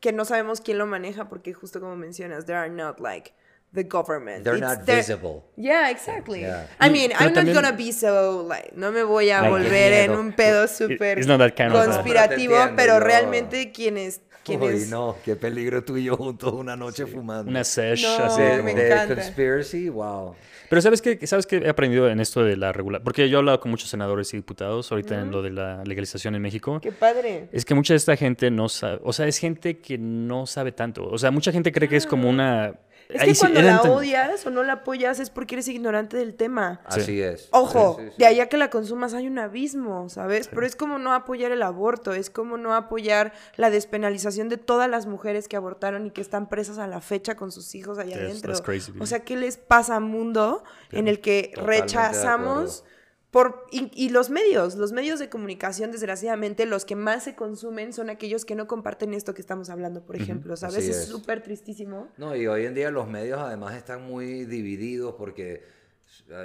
que no sabemos quién lo maneja, porque justo como mencionas, there are not like the government. They're It's not their- visible. Yeah, exactly. Yeah. I mean, Pero I'm not también- gonna be so like, no me voy a volver en un pedo súper it's not that kind of, conspirativo, entiendo, pero realmente quienes Uy, no, qué peligro tú y yo juntos una noche fumando. Una sesh No, así de, me conspiracy, wow. Pero ¿sabes qué? ¿Sabes qué he aprendido en esto de la regulación? Porque yo he hablado con muchos senadores y diputados ahorita en lo de la legalización en México. qué padre. Es que mucha de esta gente no sabe, o sea, es gente que no sabe tanto. O sea, mucha gente cree que es como una... Es ahí que cuando la odias o no la apoyas es porque eres ignorante del tema. Sí. Así es. Ojo, Sí, sí, sí. de allá que la consumas hay un abismo, ¿sabes? Pero es como no apoyar el aborto, es como no apoyar la despenalización de todas las mujeres que abortaron y que están presas a la fecha con sus hijos allá Yes, adentro. that's crazy, o sea, ¿qué les pasa mundo en el que Totalmente de rechazamos por y, y los medios, los medios de comunicación, desgraciadamente, los que más se consumen son aquellos que no comparten esto que estamos hablando, por ejemplo, ¿sabes? Así es súper tristísimo. No, y hoy en día los medios además están muy divididos porque,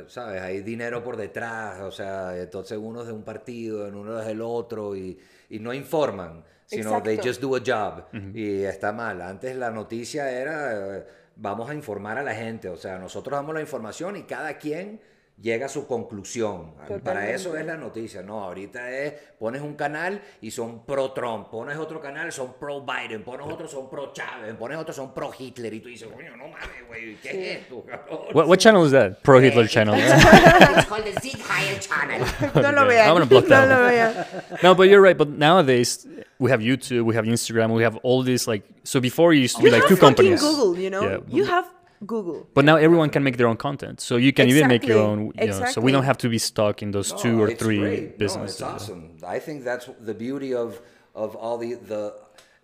¿sabes? Hay dinero por detrás, o sea, entonces uno es de un partido, en uno es del otro y, y no informan, sino they Exacto. just do a job y está mal. Antes la noticia era, eh, vamos a informar a la gente, o sea, nosotros damos la información y cada quien llega a su conclusión. Para Totalmente. eso es la noticia, no, ahorita es, pones un canal y son pro Trump, pones otro canal son pro Biden, pones otro son pro Chávez, pones otro son pro Hitler y tú dices, coño, no mames, güey, ¿qué es esto? What, what channel is that? Pro Hitler channel. It's called the Heil Channel. No lo vean. I'm gonna block no that lo one. vean. no, but you're right. But nowadays we have YouTube, we have Instagram, we have all this like. So before it used to be You like have two fucking companies. Google, you know? Yeah, you have Google. But now everyone can make their own content, so you can even make your own. Exactly, know, so we don't have to be stuck in those two or it's three great. businesses. No, it's awesome. I think that's the beauty of of all the the.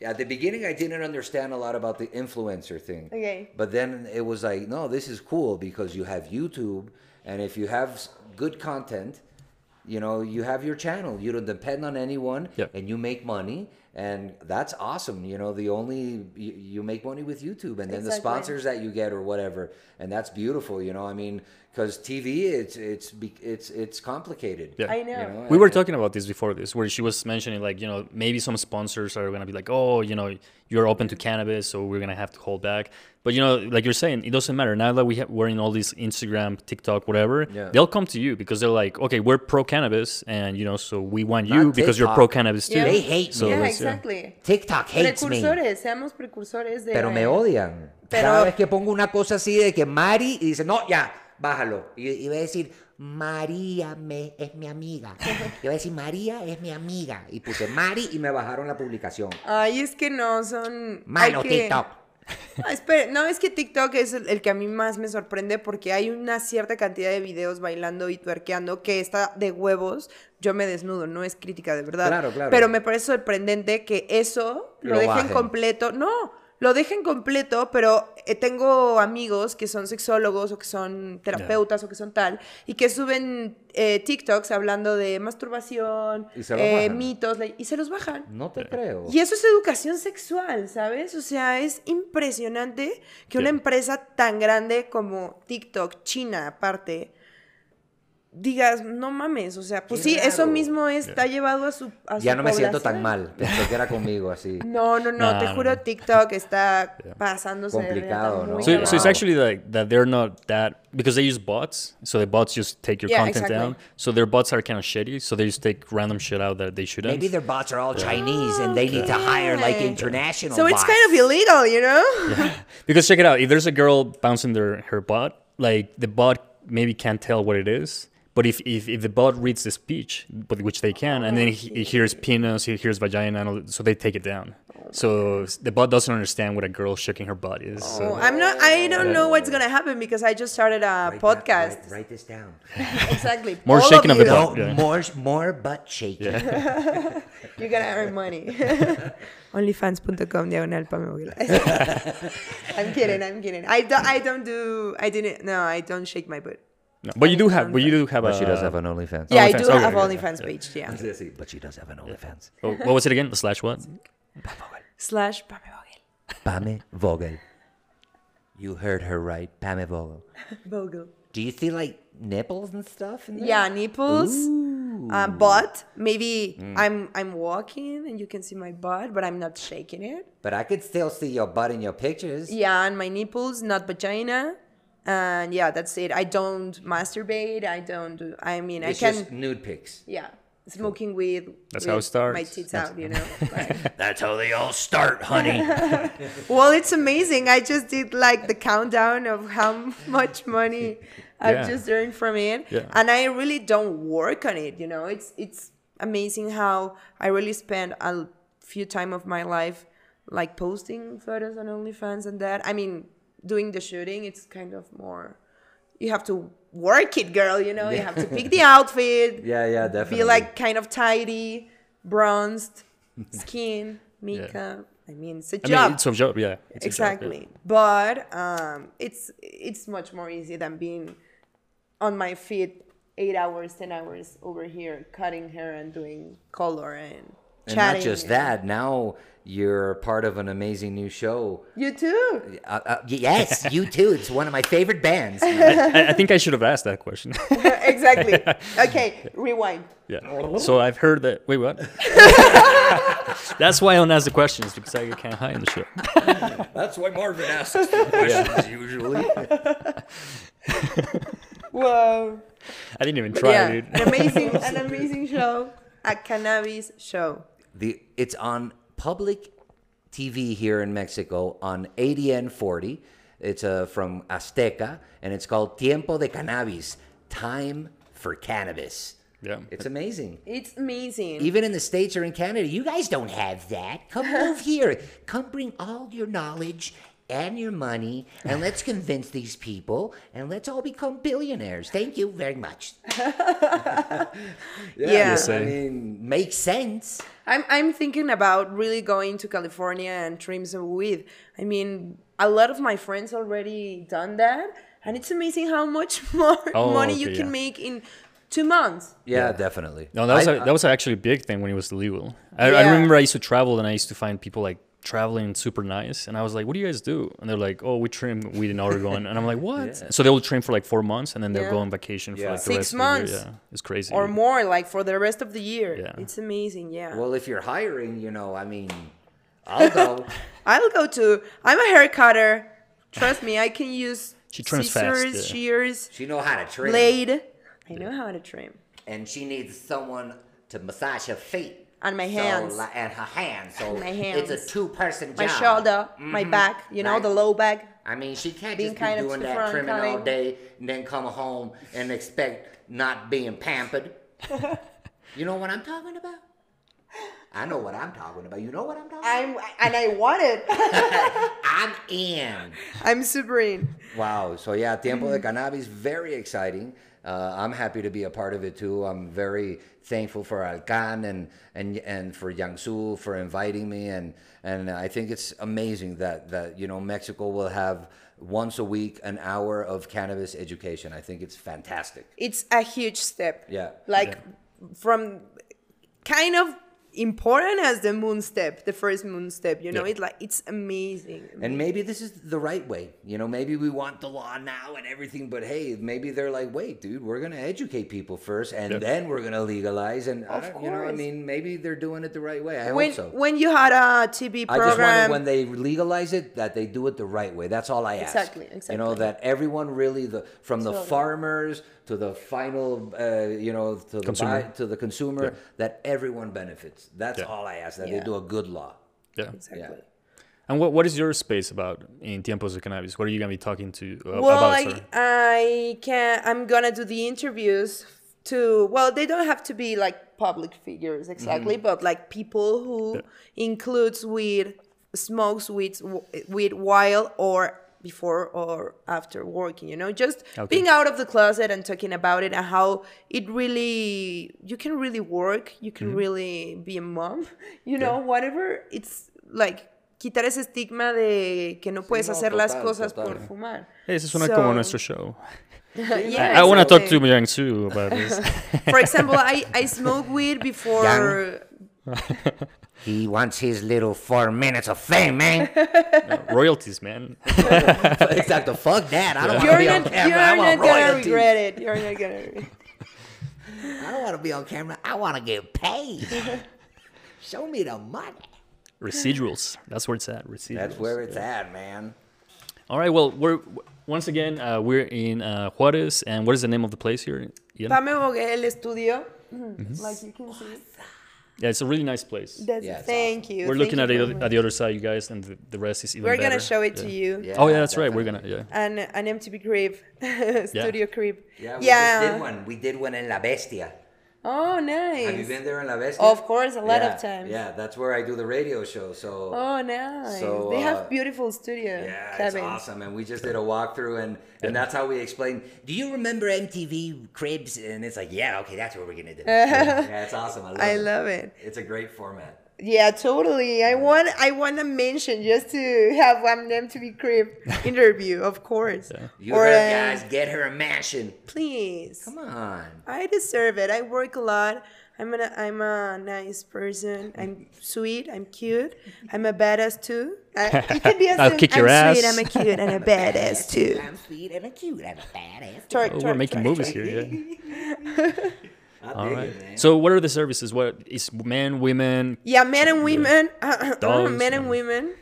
At the beginning, I didn't understand a lot about the influencer thing. Okay. But then it was like, no, this is cool because you have YouTube, and if you have good content, you know, you have your channel. You don't depend on anyone, Yep. and you make money, and that's awesome. You know, the only you, you make money with YouTube, and then the sponsors that you get or whatever, and that's beautiful. You know, I mean, because TV, it's it's it's it's complicated. Yeah. I know. You know, We were talking about this before this, where she was mentioning like you know maybe some sponsors are gonna be like, oh, you know, you're open to cannabis, so we're gonna have to hold back. But you know, like you're saying, it doesn't matter now that we have, we're in all these Instagram, TikTok, whatever. Yeah. They'll come to you because they're like, okay, we're pro cannabis, and you know, so we want you Not because you're TikTok. pro cannabis too. Yeah. They hate So me. yeah, exactly. TikTok hates me. Precursores, seamos precursores de. Pero me odian. Pero- Cada vez que pongo una cosa así de que Mari y dice, no, ya, bájalo. Y, y voy a decir, María me, es mi amiga. Y voy a decir, María es mi amiga. Y puse Mari y me bajaron la publicación. Ay, es que no, son. Malo hay que- TikTok. Ah, no, es que TikTok es el, el que a mí más me sorprende porque hay una cierta cantidad de videos bailando y tuerqueando que está de huevos. Yo me desnudo, no es crítica de verdad. Claro, claro. Pero me parece sorprendente que eso lo, Lo dejen bajen. completo. No, lo dejen completo, pero eh, tengo amigos que son sexólogos o que son terapeutas o que son tal y que suben eh, TikToks hablando de masturbación, Y eh, mitos y se los bajan. No te creo. Y eso es educación sexual, ¿sabes? O sea, es impresionante que una empresa tan grande como TikTok, China aparte, digas, no mames, o sea, pues Qué sí, eso mismo está llevado a su a Ya su no me siento tan población. mal. Pensé que era conmigo así. No, no, no, No, te no, juro, no. TikTok está pasándose de Complicado, verdad ¿no? So, so it's actually like that they're not that because they use bots. So the bots just take your Yeah, content exactly. down. So their bots are kind of shitty. So they just take random shit out that they shouldn't. Maybe their bots are all Chinese and they need to hire like international So it's kind of illegal, you know? Because check it out. If there's a girl bouncing their her bot, like the bot maybe can't tell what it is. But if, if, if the bot reads the speech, but which they can, and then he, he hears penis, he hears vagina, all, so they take it down. So the bot doesn't understand what a girl shaking her butt is. Oh, So. I'm not. I don't know what's gonna happen because I just started a Write that- podcast. write, write this down. Exactly. More All shaking of the butt. No, yeah. more, more butt shaking. You're gonna earn money. Onlyfans.com diagonal Pame Voguel. I'm kidding. I'm kidding. I don't. I don't do. I didn't. No, I don't shake my butt. No, but you do have, but you do have But a. she does have an OnlyFans. Yeah, I do okay, have okay, OnlyFans yeah. page. Yeah. Sí, sí. But she does have an OnlyFans. Oh, what was it again? The slash what? Slash Pame Voguel. Pame Voguel. You heard her right, Pame Voguel. Voguel. Do you see like nipples and stuff? In there? Yeah, nipples. uh, butt. Maybe I'm I'm walking and you can see my butt, but I'm not shaking it. But I could still see your butt in your pictures. Yeah, and my nipples, not vagina. And yeah, that's it. I don't masturbate. I don't do. I mean, It's I can. just nude pics. yeah, smoking weed. That's with how it starts. My tits out, you know. like- That's how they all start, honey. well, it's amazing. I just did like the countdown of how much money I've Yeah. just earned from it, Yeah. and I really don't work on it. You know, it's it's amazing how I really spend a few time of my life like posting photos on OnlyFans and that. I mean, doing the shooting, it's kind of more. You have to work it, girl. You know, you have to pick the outfit. Yeah, yeah, definitely. Be like kind of tidy, bronzed, skin, makeup. I mean, it's a I job mean, it's a job, yeah. It's a job, yeah. exactly but um it's it's much more easy than being on my feet eight hours ten hours over here cutting hair and doing color and and not just and- that. Now you're part of an amazing new show. you too Uh, uh, yes, you too. It's one of my favorite bands. I, I think I should have asked that question. exactly okay rewind yeah. So I've heard that. Wait, what? That's why I don't ask the questions because I can't hide in the show. That's why Marvin asks the questions usually. whoa I didn't even try, yeah dude. an amazing an amazing show a cannabis show The it's on public TV here in Mexico on ADN 40. It's uh, from Azteca, and it's called Tiempo de Cannabis, Time for Cannabis. Yeah. It's amazing. it's amazing Even in the States or in Canada, you guys don't have that. Come move here. Come bring all your knowledge and your money, and let's convince these people, and let's all become billionaires. Thank you very much. Yeah. I mean, Makes sense. I'm I'm thinking about really going to California and trim some weed. I mean, a lot of my friends already done that, and it's amazing how much more Oh, money you can yeah. make in two months. yeah, definitely. No, that was I- a, that was actually a big thing when it was legal. I, I remember I used to travel and I used to find people like traveling super nice, and I was like, "What do you guys do?" And they're like, "Oh, we trim weed in Oregon," and I'm like, "What?" So they will trim for like four months, and then they'll Yeah. go on vacation for Yeah. like the Six rest months. of the year. Yeah, it's crazy. Or more, like for the rest of the year. Yeah. It's amazing, yeah. well, if you're hiring, you know, I mean, I'll go. I'll go to. I'm a hair cutter. Trust me, I can use She trims fast, scissors, yeah. shears, she know how to trim, blade. I know how to trim. And she needs someone to massage her feet. And my hands. li- and her hands. So My hands. it's a two-person job. My shoulder, my mm-hmm. back, you know, Right. the low back. I mean, she can't Being just be doing that trimming all day and then come home and expect not being pampered. you know what I'm talking about? I know what I'm talking about. You know what I'm talking I'm and I want it. about? I'm in. I'm in. Wow. So yeah, Tiempo de mm-hmm. Cannabis, very exciting. Uh, I'm happy to be a part of it too. I'm very thankful for Alcan and and and for Yangsu for inviting me, and and I think it's amazing that that you know Mexico will have once a week an hour of cannabis education. I think it's fantastic. It's a huge step. Yeah. Like from kind of important as the moon step, the first moon step. You know, Yeah. it's like it's amazing. And maybe this is the right way. You know, maybe we want the law now and everything, but hey, maybe they're like, wait, dude, we're gonna educate people first, and Yeah. then we're gonna legalize. And Of don't, you know, I mean, maybe they're doing it the right way. I when hope so. when you had a TV I just want program, it when they legalize it that they do it the right way. That's all I ask. Exactly, exactly. You know that everyone really the from the Totally. farmers to the final, uh, you know, to the buy, to the consumer, that everyone benefits. That's Yeah. all I ask. That Yeah. they do a good law. yeah. exactly. And what what is your space about in Tiempos de Cannabis? What are you gonna be talking to uh, well about? I. I can i'm gonna do the interviews to well they don't have to be like public figures exactly Mm-hmm. but like people who includes weed smokes weed weed while or before or after working you know just Okay. being out of the closet and talking about it and how it really you can really work you Mm-hmm. can really be a mom you know whatever it's like quitar ese estigma de que no puedes no, hacer las cosas total. por fumar Hey, eso suena So- como nuestro show. yeah, I, I want to talk to exactly. Yang Su about this. For example, I, I smoke weed before. He wants his little four minutes of fame, man. Royalties, man. exactly. Fuck that. I don't want to You're be on not, camera. you're I want not gonna royalties. regret it. You're not gonna. I don't want to be on camera. I want to get paid. Show me the money. Residuals. That's where it's at. Residuals. That's where it's at, man. All right. Well, we're once again uh, we're in uh, Juarez, and what is the name of the place here? Ian? Pame Bogué, el estudio. Mm-hmm. Like you can see. Yeah, it's a really nice place. That's, Yeah, it's thank you. We're thank looking you at the, other, at the other side, you guys, and the, the rest is even We're gonna show it Yeah. to you. Oh yeah, that's right. We're gonna yeah. An an MTV crib, studio crib. Yeah, we yeah. just did one. We did one in La Bestia. Oh, nice. Have you been there in La Bestia? Of course, a lot yeah, of times. Yeah, that's where I do the radio show. So Oh, nice. So, they uh, have beautiful studio yeah, cabins. it's awesome. And we just did a walkthrough, and and that's how we explained. Do you remember MTV Cribs? And it's like, yeah, okay, that's what we're gonna do. Yeah, it's awesome. I love I it. love it. It's a great format. Yeah, totally. I want I want to mention just to have one be crib interview, of course. You Or, heard, uh, guys, get her a mashing. Please. Come on. I deserve it. I work a lot. I'm a I'm a nice person. I'm sweet. I'm cute. I'm a badass too. I, you can be a I'll kick your I'm sweet. ass. I'm a cute and a badass too. I'm sweet and a cute and a badass. Twerk, Oh, we're making twerk, movies here. Yeah. I All dig right. it, man. So, what are the services? What is men, women? Yeah, men and women. Dogs men and and- women.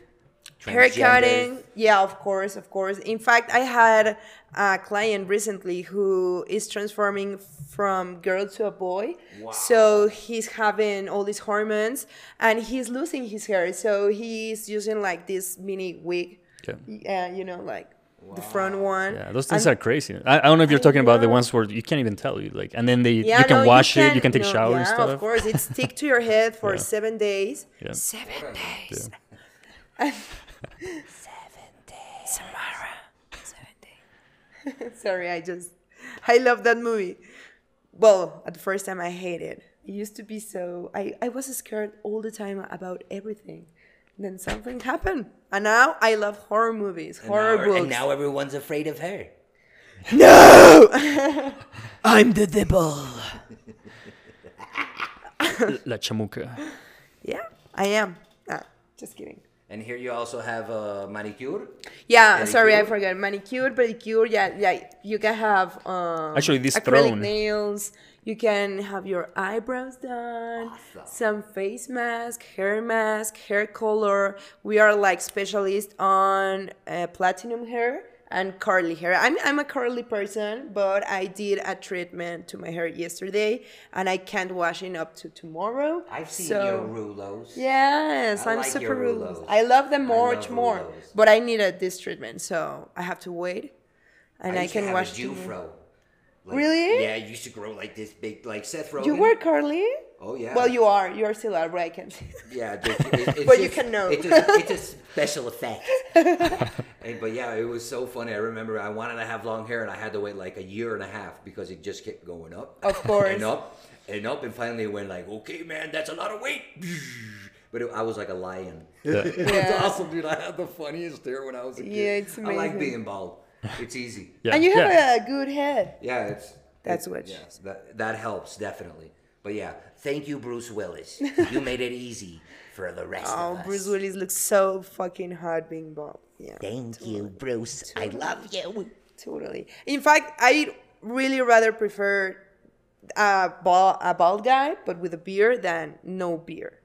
Hair cutting. Yeah, of course, of course. In fact, I had a client recently who is transforming from girl to a boy. Wow. So he's having all these hormones and he's losing his hair. So he's using like this mini wig. Yeah. Yeah, you know, like the front one. Yeah, those things And- are crazy. I, I don't know if you're I talking about the ones where you can't even tell you like, and then they Yeah, you can no, wash it, you can take no, shower yeah, and stuff. Of course, it stick to your head for Yeah. seven days. Yeah. Seven days. seven days. Samara. Seven days. Sorry, I just I love that movie. Well, at the first time I hated. It used to be so I, I was scared all the time about everything. Then something happened. And now I love horror movies, horror now, books. And now everyone's afraid of her. No! I'm the devil. La chamuca. Yeah, I am. Ah, just kidding. And here you also have a manicure. Yeah, sorry, I Pedicure? forgot. Manicure, pedicure. Yeah, yeah. You can have um, Actually, this acrylic throne- nails. You can have your eyebrows done, some face mask, hair mask, hair color. We are like specialists on uh, platinum hair and curly hair. I'm I'm a curly person, but I did a treatment to my hair yesterday, and I can't wash it up to tomorrow. I've seen So- your rulos. Yes, I I'm like super rulos. rulos. I love them I much more, but I needed this treatment, so I have to wait, and I, to can have wash. a. Jufro. Like, Really? Yeah, it used to grow like this big, like Seth Rogen. You were curly. Oh yeah. Well, you are. You are still are, but I can see. Yeah, just, it, it's But you can know. It's a, it's a special effect. And- but yeah, it was so funny. I remember I wanted to have long hair, and I had to wait like a year and a half because it just kept going up. Of course. and up and up, and finally it went like, okay, man, that's a lot of weight. But it, I was like a lion. Yeah. it was Yeah. awesome, dude. I had the funniest hair when I was a kid. Yeah, it's amazing. I like being bald. It's easy. Yeah. and you have yeah. a good head. Yeah, it's That's it- what- Yes, that that helps definitely. But yeah, Thank you, Bruce Willis. You made it easy for the rest Oh, of us. Oh, Bruce Willis looks so fucking hot being bald. Yeah, Thank you, Bruce. I love you. totally. In fact, I really rather prefer a bald, a bald guy, but with a beard than no beard.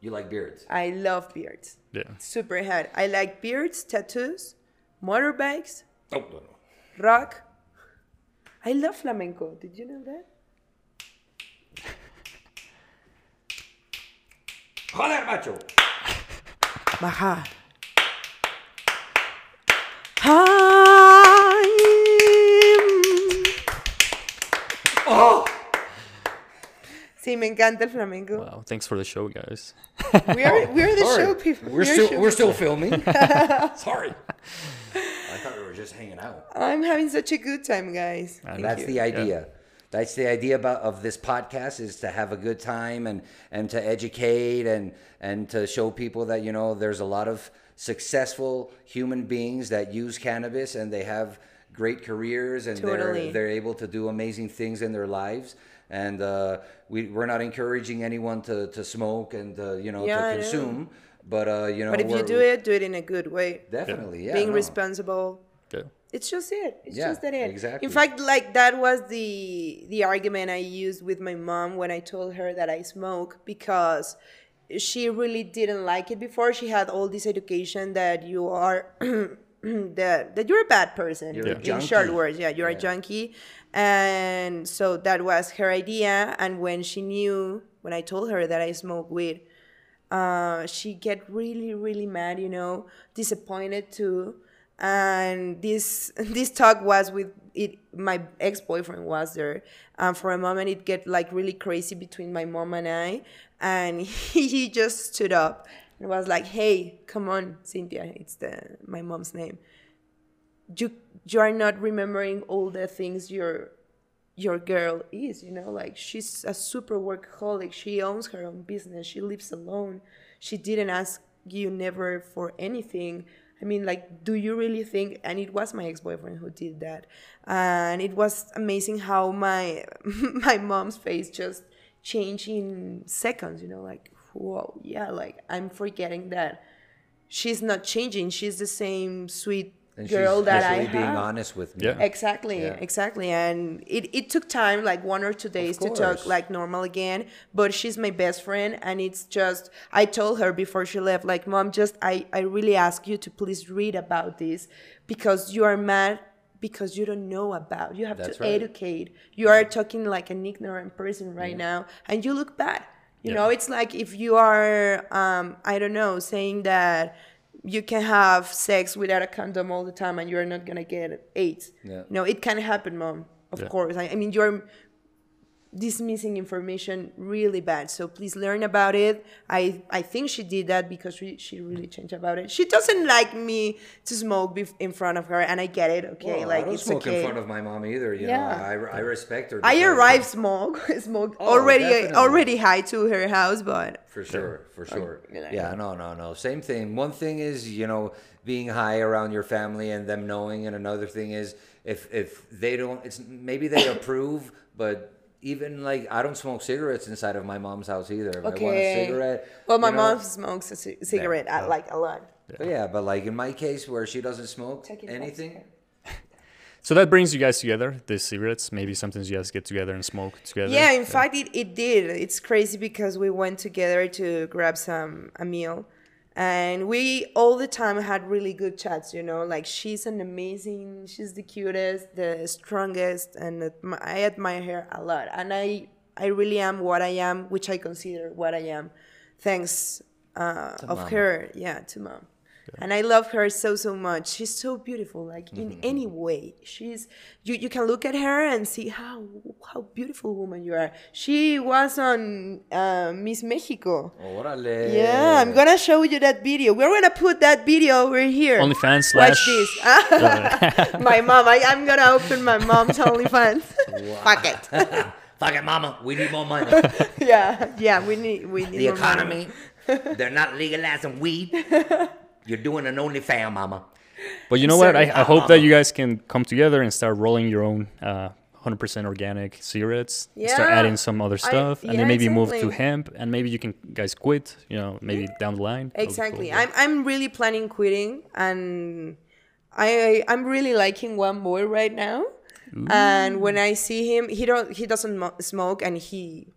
you like beards. I love beards. yeah. Super hot. I like beards, tattoos, motorbikes, Oh no, no. rock. I love flamenco. Did you know that? Joder, macho. Baja. Oh, Sí, me encanta el flamenco. Wow. Thanks for the show, guys. We're, we're the sorry. show people. We're still show we're still filming. Sorry. I thought we were just hanging out. I'm having such a good time, guys. Thank That's you. the idea. That's the idea about of this podcast is to have a good time and and to educate and and to show people that you know there's a lot of successful human beings that use cannabis and they have great careers and Totally. they're they're able to do amazing things in their lives and uh, we we're not encouraging anyone to, to smoke and uh, you know Yeah, I to know. consume but uh, you know But if you do it, do it in a good way. definitely yeah Being no. responsible. Yeah. It's just it. It's Yeah, just that it. exactly. In fact, like that was the the argument I used with my mom when I told her that I smoke because she really didn't like it before. She had all this education that you are that that you're a bad person. You're a in short words, yeah, you're a junkie, and so that was her idea. And when she knew, when I told her that I smoke weed, uh, she get really really mad you know disappointed too and this this talk was with it my ex-boyfriend was there. And for a moment it get like really crazy between my mom and i. And he just stood up and was like hey come on cynthia it's the my mom's name. You you are not remembering all the things your your girl is you know? Like she's a super workaholic. She owns her own business. She lives alone. She didn't ask you never for anything i mean like do you really think and it was my ex-boyfriend who did that and it was amazing how my my mom's face just changed in seconds you know like whoa yeah like i'm forgetting that she's not changing. She's the same sweet And girl she's that i actually being have honest with me. Yeah. Exactly, Yeah. exactly. And it, it took time, like one or two days to talk like normal again. But she's my best friend and it's just I told her before she left, like, Mom, just I, I really ask you to please read about this because you are mad because you don't know about. You have That's to right. educate. You are talking like an ignorant person right now and you look bad. You Yeah. know, it's like if you are um, I don't know, saying that you can have sex without a condom all the time and you're not gonna get AIDS. Yeah. No, it can happen, mom. Of Yeah. course. I, I mean, you're dismissing information really bad. So please learn about it. I I think she did that because she, she really changed about it. She doesn't like me to smoke bef- in front of her, and I get it. Okay, Well, like I don't it's smoke okay. in front of my mom either. You Yeah. know, I, I respect her. I arrived smoke smoke Oh, already definitely. already high to her house, but For sure, for sure. Yeah, no, no, no. Same thing. One thing is, you know, being high around your family and them knowing, and another thing is if if they don't, it's maybe they approve, but even like I don't smoke cigarettes inside of my mom's house either. If I want a Okay. cigarette. well, my you know, mom smokes a c- cigarette I like a lot. But yeah, but like in my case where she doesn't smoke anything. So that brings you guys together. The cigarettes. Maybe sometimes you guys get together and smoke together. Yeah, in fact, it, it did. It's crazy because we went together to grab some a meal, and we all the time had really good chats. You know, like she's an amazing, she's the cutest, the strongest, and I admire her a lot. And I I really am what I am, which I consider what I am, thanks uh, of her. Yeah, to mom. And I love her so so much. She's so beautiful. Like in any way, she's you. You can look at her and see how how beautiful woman you are. She was on uh, Miss Mexico. Órale. Yeah, I'm gonna show you that video. We're gonna put that video over here. OnlyFans Watch slash. this. my mom. I, I'm gonna open my mom's OnlyFans. Fuck it. Fuck it, mama. We need more money. yeah, yeah. We need we need the economy. They're not legalizing weed. You're doing an only OnlyFans, mama. But you know what? I, I hope that you guys can come together and start rolling your own uh, 100% organic cigarettes. and Start adding some other I- stuff, and then maybe move to hemp, and maybe you can guys quit. You know, maybe down the line. That would be Exactly. cool. I'm I'm really planning quitting and I I'm really liking one boy right now. And when I see him, he don't he doesn't mo- smoke and he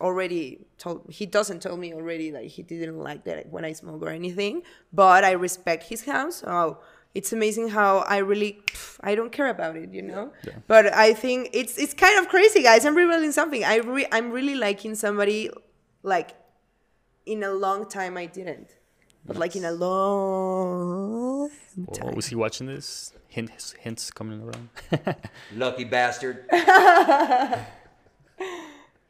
already told he doesn't tell me already that he didn't like that when I smoke or anything, but I respect his house. Oh, it's amazing how I really pff, I don't care about it, you know. But I think it's it's kind of crazy, guys. I'm revealing something. I re- I'm really liking somebody like in a long time I didn't. But like in a long Well, time. was he watching this? Hints, hints coming around. Lucky bastard.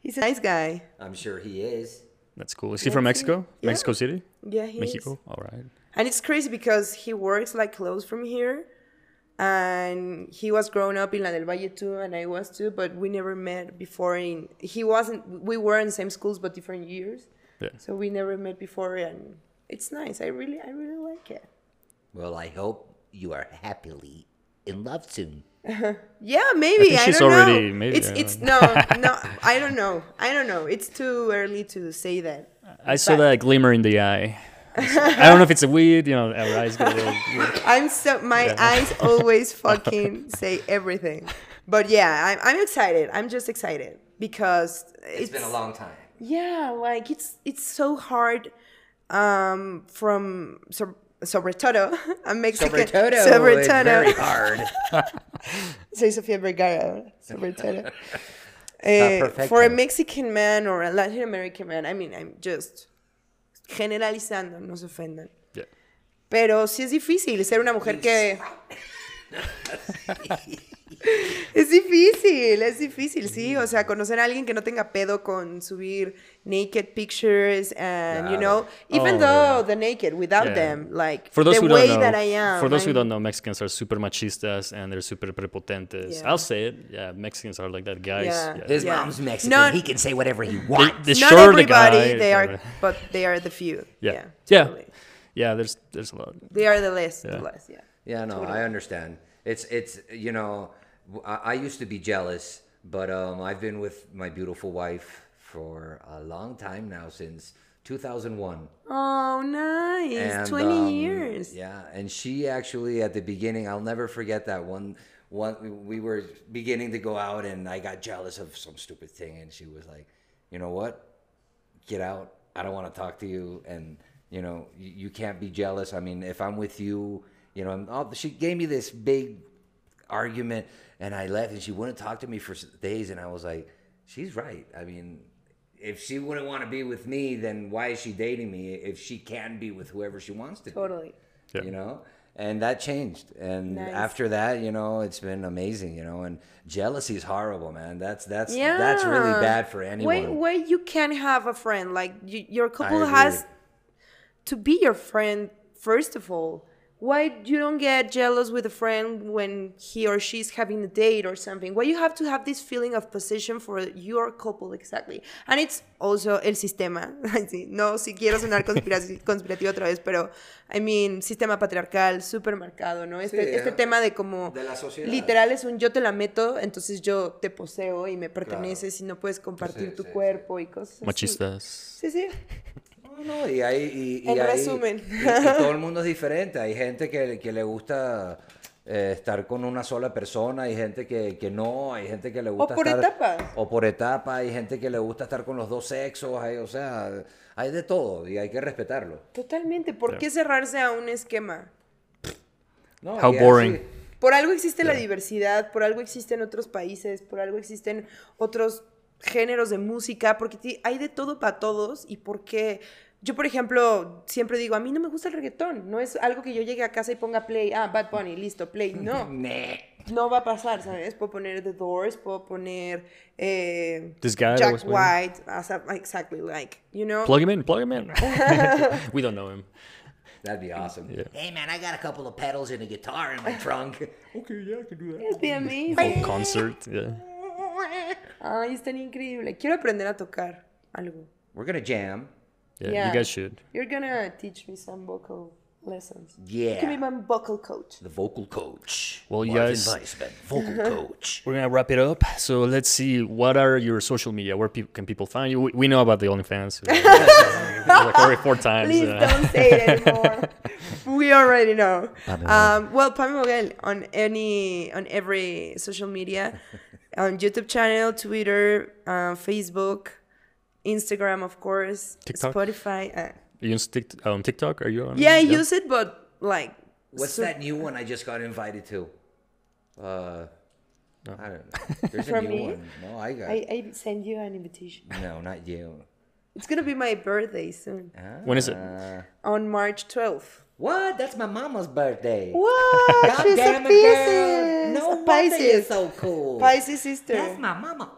He's a nice guy. I'm sure he is. That's cool. Is he from Let's. Mexico? Yeah. Mexico City? Yeah, he Mexico? is. All right. And it's crazy because he works like close from here. And he was growing up in La del Valle too, and I was too, but we never met before. In he wasn't. We were in the same schools, but different years. Yeah. So we never met before, and it's nice. I really, I really like it. Well, I hope you are happily in love soon. Yeah, maybe. think I, don't already- know. maybe, it's it's don't no no. I don't know. I don't know. It's too early to say that. I saw But- that glimmer in the eye. I don't know if it's a weed. You know, our eyes get a little. weird. I'm so my Yeah. eyes always fucking say everything. But yeah, I'm I'm excited. I'm just excited because it's been a long time. Yeah, like it's it's so hard um from so sobre todo a Mexican Sobre todo, sobre todo. very hard. Soy Sofía Vergara. Sobre todo. Eh, perfecto. for a Mexican man or a Latin American man, I mean, I'm just generalizando, no se ofendan. Yeah. Pero sí es difícil ser una mujer que... es difícil, es difícil, sí. O sea, conocer a alguien que no tenga pedo con subir naked pictures and, you know, oh, even Oh, though yeah. the naked, without Yeah. them, like, For those the who way don't know, that I am. for those who I'm- don't know, Mexicans are super machistas and they're super prepotentes. Yeah. I'll say it. Yeah, Mexicans are like that, guys. Yeah. Yeah. His Yeah. mom's Mexican. Not- he can say whatever he The, wants. the Not shorter the everybody, guy, they are, but they are the few. Yeah. Yeah. Yeah. totally. Yeah, there's there's a lot. They are the less, Yeah. the less, yeah. Yeah, no, I understand. It's it's you know, w- I, I used to be jealous, but um, I've been with my beautiful wife for a long time now since 2001. Oh, nice. And, 20 um, years. Yeah, and she actually at the beginning, I'll never forget that one. One we were beginning to go out, and I got jealous of some stupid thing, and she was like, "You know what? Get out. I don't want to talk to you." And you know, you, you can't be jealous. I mean, if I'm with you, you know, and all, she gave me this big argument, and I left, and she wouldn't talk to me for days, and I was like, "She's right. I mean." If she wouldn't want to be with me, then why is she dating me? If she can be with whoever she wants to be Totally. Yeah. you know and that changed and Nice. after that you know it's been amazing you know and jealousy is horrible man that's that's Yeah. that's really bad for Why, anyone why you can't have a friend? Like, you, your couple has to be your friend, first of all. Why you don't get jealous with a friend when he or she's having a date or something? Why you have to have this feeling of possession for your couple exactly? And it's also el sistema. No, si quiero sonar conspirativa otra vez, pero I mean, sistema patriarcal, súper marcado, ¿no? Este, Sí, este eh, tema de como de la sociedad. literal es un yo te la meto, entonces yo te poseo y me perteneces y no puedes compartir Sí, tu sí, cuerpo y cosas así. Machistas. Sí, sí. No, no, y hay, y, y En hay- resumen. y- y todo el mundo es diferente. Hay gente que, que le gusta eh, estar con una sola persona, hay gente que, que no, hay gente que le gusta por estar... etapas. O por etapa, hay gente que le gusta estar con los dos sexos, hay, o sea, hay de todo y hay que respetarlo. Totalmente. ¿Por qué cerrarse a un esquema? No, How así- boring. Por algo existe la diversidad, por algo existen otros países, por algo existen otros géneros de música, porque hay de todo para todos y porque yo, por ejemplo, siempre digo, a mí no me gusta el reggaetón, no es algo que yo llegue a casa y ponga play, ah, Bad Bunny, listo, play, no, no va a pasar, ¿sabes? Puedo poner The Doors, puedo poner eh, This guy Jack. White, as a- exactly, like, you know? Plug him in. Plug him in. we don't know him. That'd be awesome. Yeah. Hey man, I got a couple of pedals and a guitar in my trunk. Okay, yeah, I can do that. It'd be amazing. Whole concert. Yeah. Ay, es tan increíble. Quiero aprender a tocar algo. We're gonna jam. Yeah, Yeah. you guys should. You're gonna teach me some vocal lessons. Yeah. You can be my vocal coach. The vocal coach. Well, you Marvin guys- Weisman, vocal coach. We're gonna wrap it up. So let's see. What are your social media? Where peop can people find you? We, we know about the OnlyFans. like already four times. Please uh, don't say it anymore. we already know. Um, well, Pame Voguel on any on every social media, on YouTube channel, Twitter, uh, Facebook, Instagram, of course, TikTok? Spotify. Uh, You use Tik- on TikTok? Are you on? yeah, I use it, but like. What's so- that new one I just got invited to? Uh, I don't know. There's a new me? one. No, I got. I, I send you an invitation. No, not you. It's gonna be my birthday soon, When is it? On March 12th. what? That's my mama's birthday. What? God She's damn a it, girl. No a wonder you're so cool. Pisces sister. That's my mama.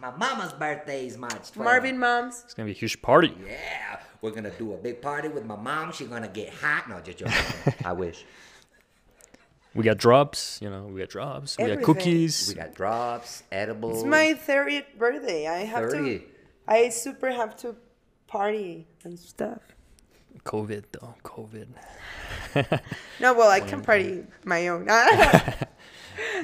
My mama's birthday is March 12th. Marvin moms. It's gonna be a huge party. Yeah, we're gonna do a big party with my mom. She's gonna get hot. No, just joking. I wish. We got drops. You know, we got drops. We got cookies. We got drops, edibles. It's my 30th birthday. I have 30. to. I super have to party and stuff. COVID though. COVID. No, well, I can party my own.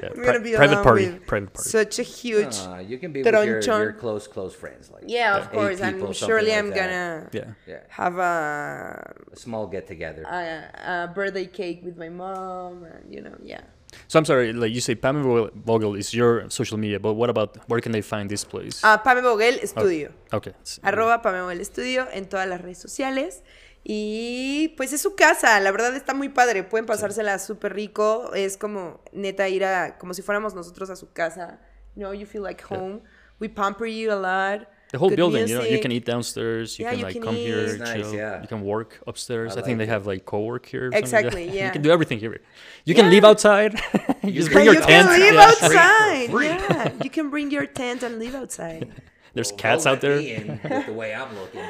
Yeah, I'm gonna be private party, with private party. Such a huge. Uh, you can be with your, your close, close friends. Like yeah, of course. people, And something surely like I'm that. gonna yeah. Yeah, have a, a small get together. a, a birthday cake with my mom, and you know, yeah. So I'm sorry, like you say, Pam Voguel- Voguel is your social media, but what about where can they find this place? Ah, Pame Voguel Studio. okay. it's- Arroba Pame Voguel Studio en todas las redes sociales. Y pues es su casa, la verdad está muy padre. Pueden pasársela súper rico. Es como neta ir a, como si fuéramos nosotros a su casa. You know, you feel like home. We pamper you a lot. The whole Good building, you know, you can eat downstairs. You Yeah, can you like can come here, eat. It's nice, chill. yeah. You can work upstairs. I, I think like they have like co-work here. or something like. Exactly, yeah. You can do everything here. You can Yeah. live outside. you just bring your you tent. can live yeah. outside. Yeah, you can bring your tent and live outside. There's Well, cats out there. with the way I'm looking.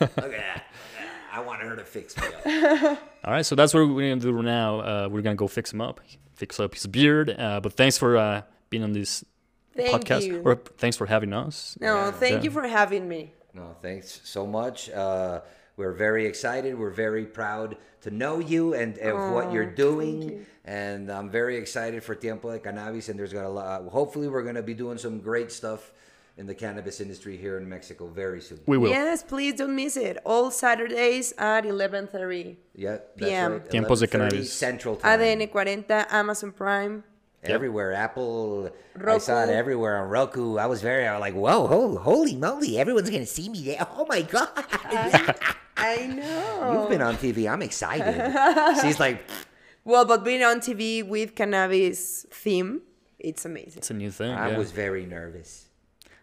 Look at that. I want her to fix me up. All right, so that's what we're gonna do now. Uh, we're gonna go fix him up, fix up his beard. Uh, but thanks for uh, being on this Thank podcast, you. or thanks for having us. No, Yeah. thank Yeah. you for having me. No, thanks so much. Uh, we're very excited. We're very proud to know you and of what you're doing. And I'm very excited for Tiempo de Cannabis. And there's got a lot. Hopefully, we're going to be doing some great stuff in the cannabis industry here in Mexico very soon. We will. Yes, please don't miss it. All Saturdays at 11:30. Yeah, that's PM. right. Tiempos de 11:30 Cannabis. Central Time. ADN 40, Amazon Prime. Everywhere, Apple. Roku. I saw it everywhere on Roku. I was very, I was like, whoa, Whoa, holy moly, everyone's gonna see me there. Oh my god. I know. you've been on TV. I'm excited. She's like, Well, but being on TV with cannabis theme, it's amazing. It's a new thing. I yeah. was very nervous.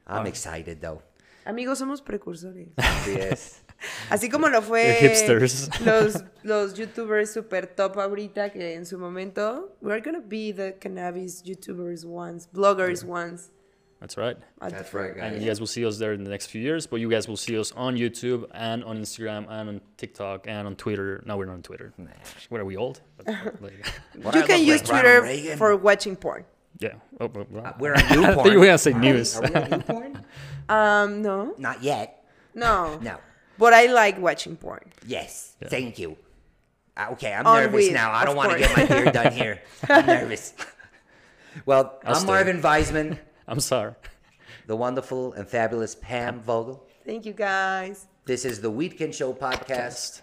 Ah, I'm excited though. Amigos, somos precursores. Yes. Así como lo fue The hipsters. los, los youtubers super top ahorita que en su momento, we're gonna be the cannabis youtubers once, bloggers once. That's right. That's right, front. And you guys will see us there in the next few years, but you guys will see us on YouTube and on Instagram and on TikTok and on Twitter. Now we're not on Twitter. What are we old? But, like, You I can use Twitter for watching porn. Yeah. Oh, oh, wow. We're on new I thought you were gonna say news. Are we on new porn? Um, no, Not yet. no, No. But I like watching porn. Yes. Thank you. Uh, Okay, I'm On nervous weed, now. I don't want to get my beard done here. I'm nervous. Well, I'll I'm stay. Marvin Weisman, I'm sorry. the wonderful and fabulous Pam Voguel. Thank you guys. This is the Weedkend Show podcast.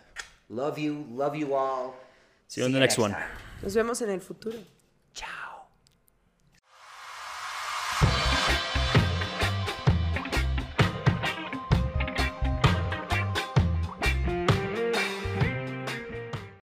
Love you, love you all. See you on the next one. time. Nos vemos en el futuro.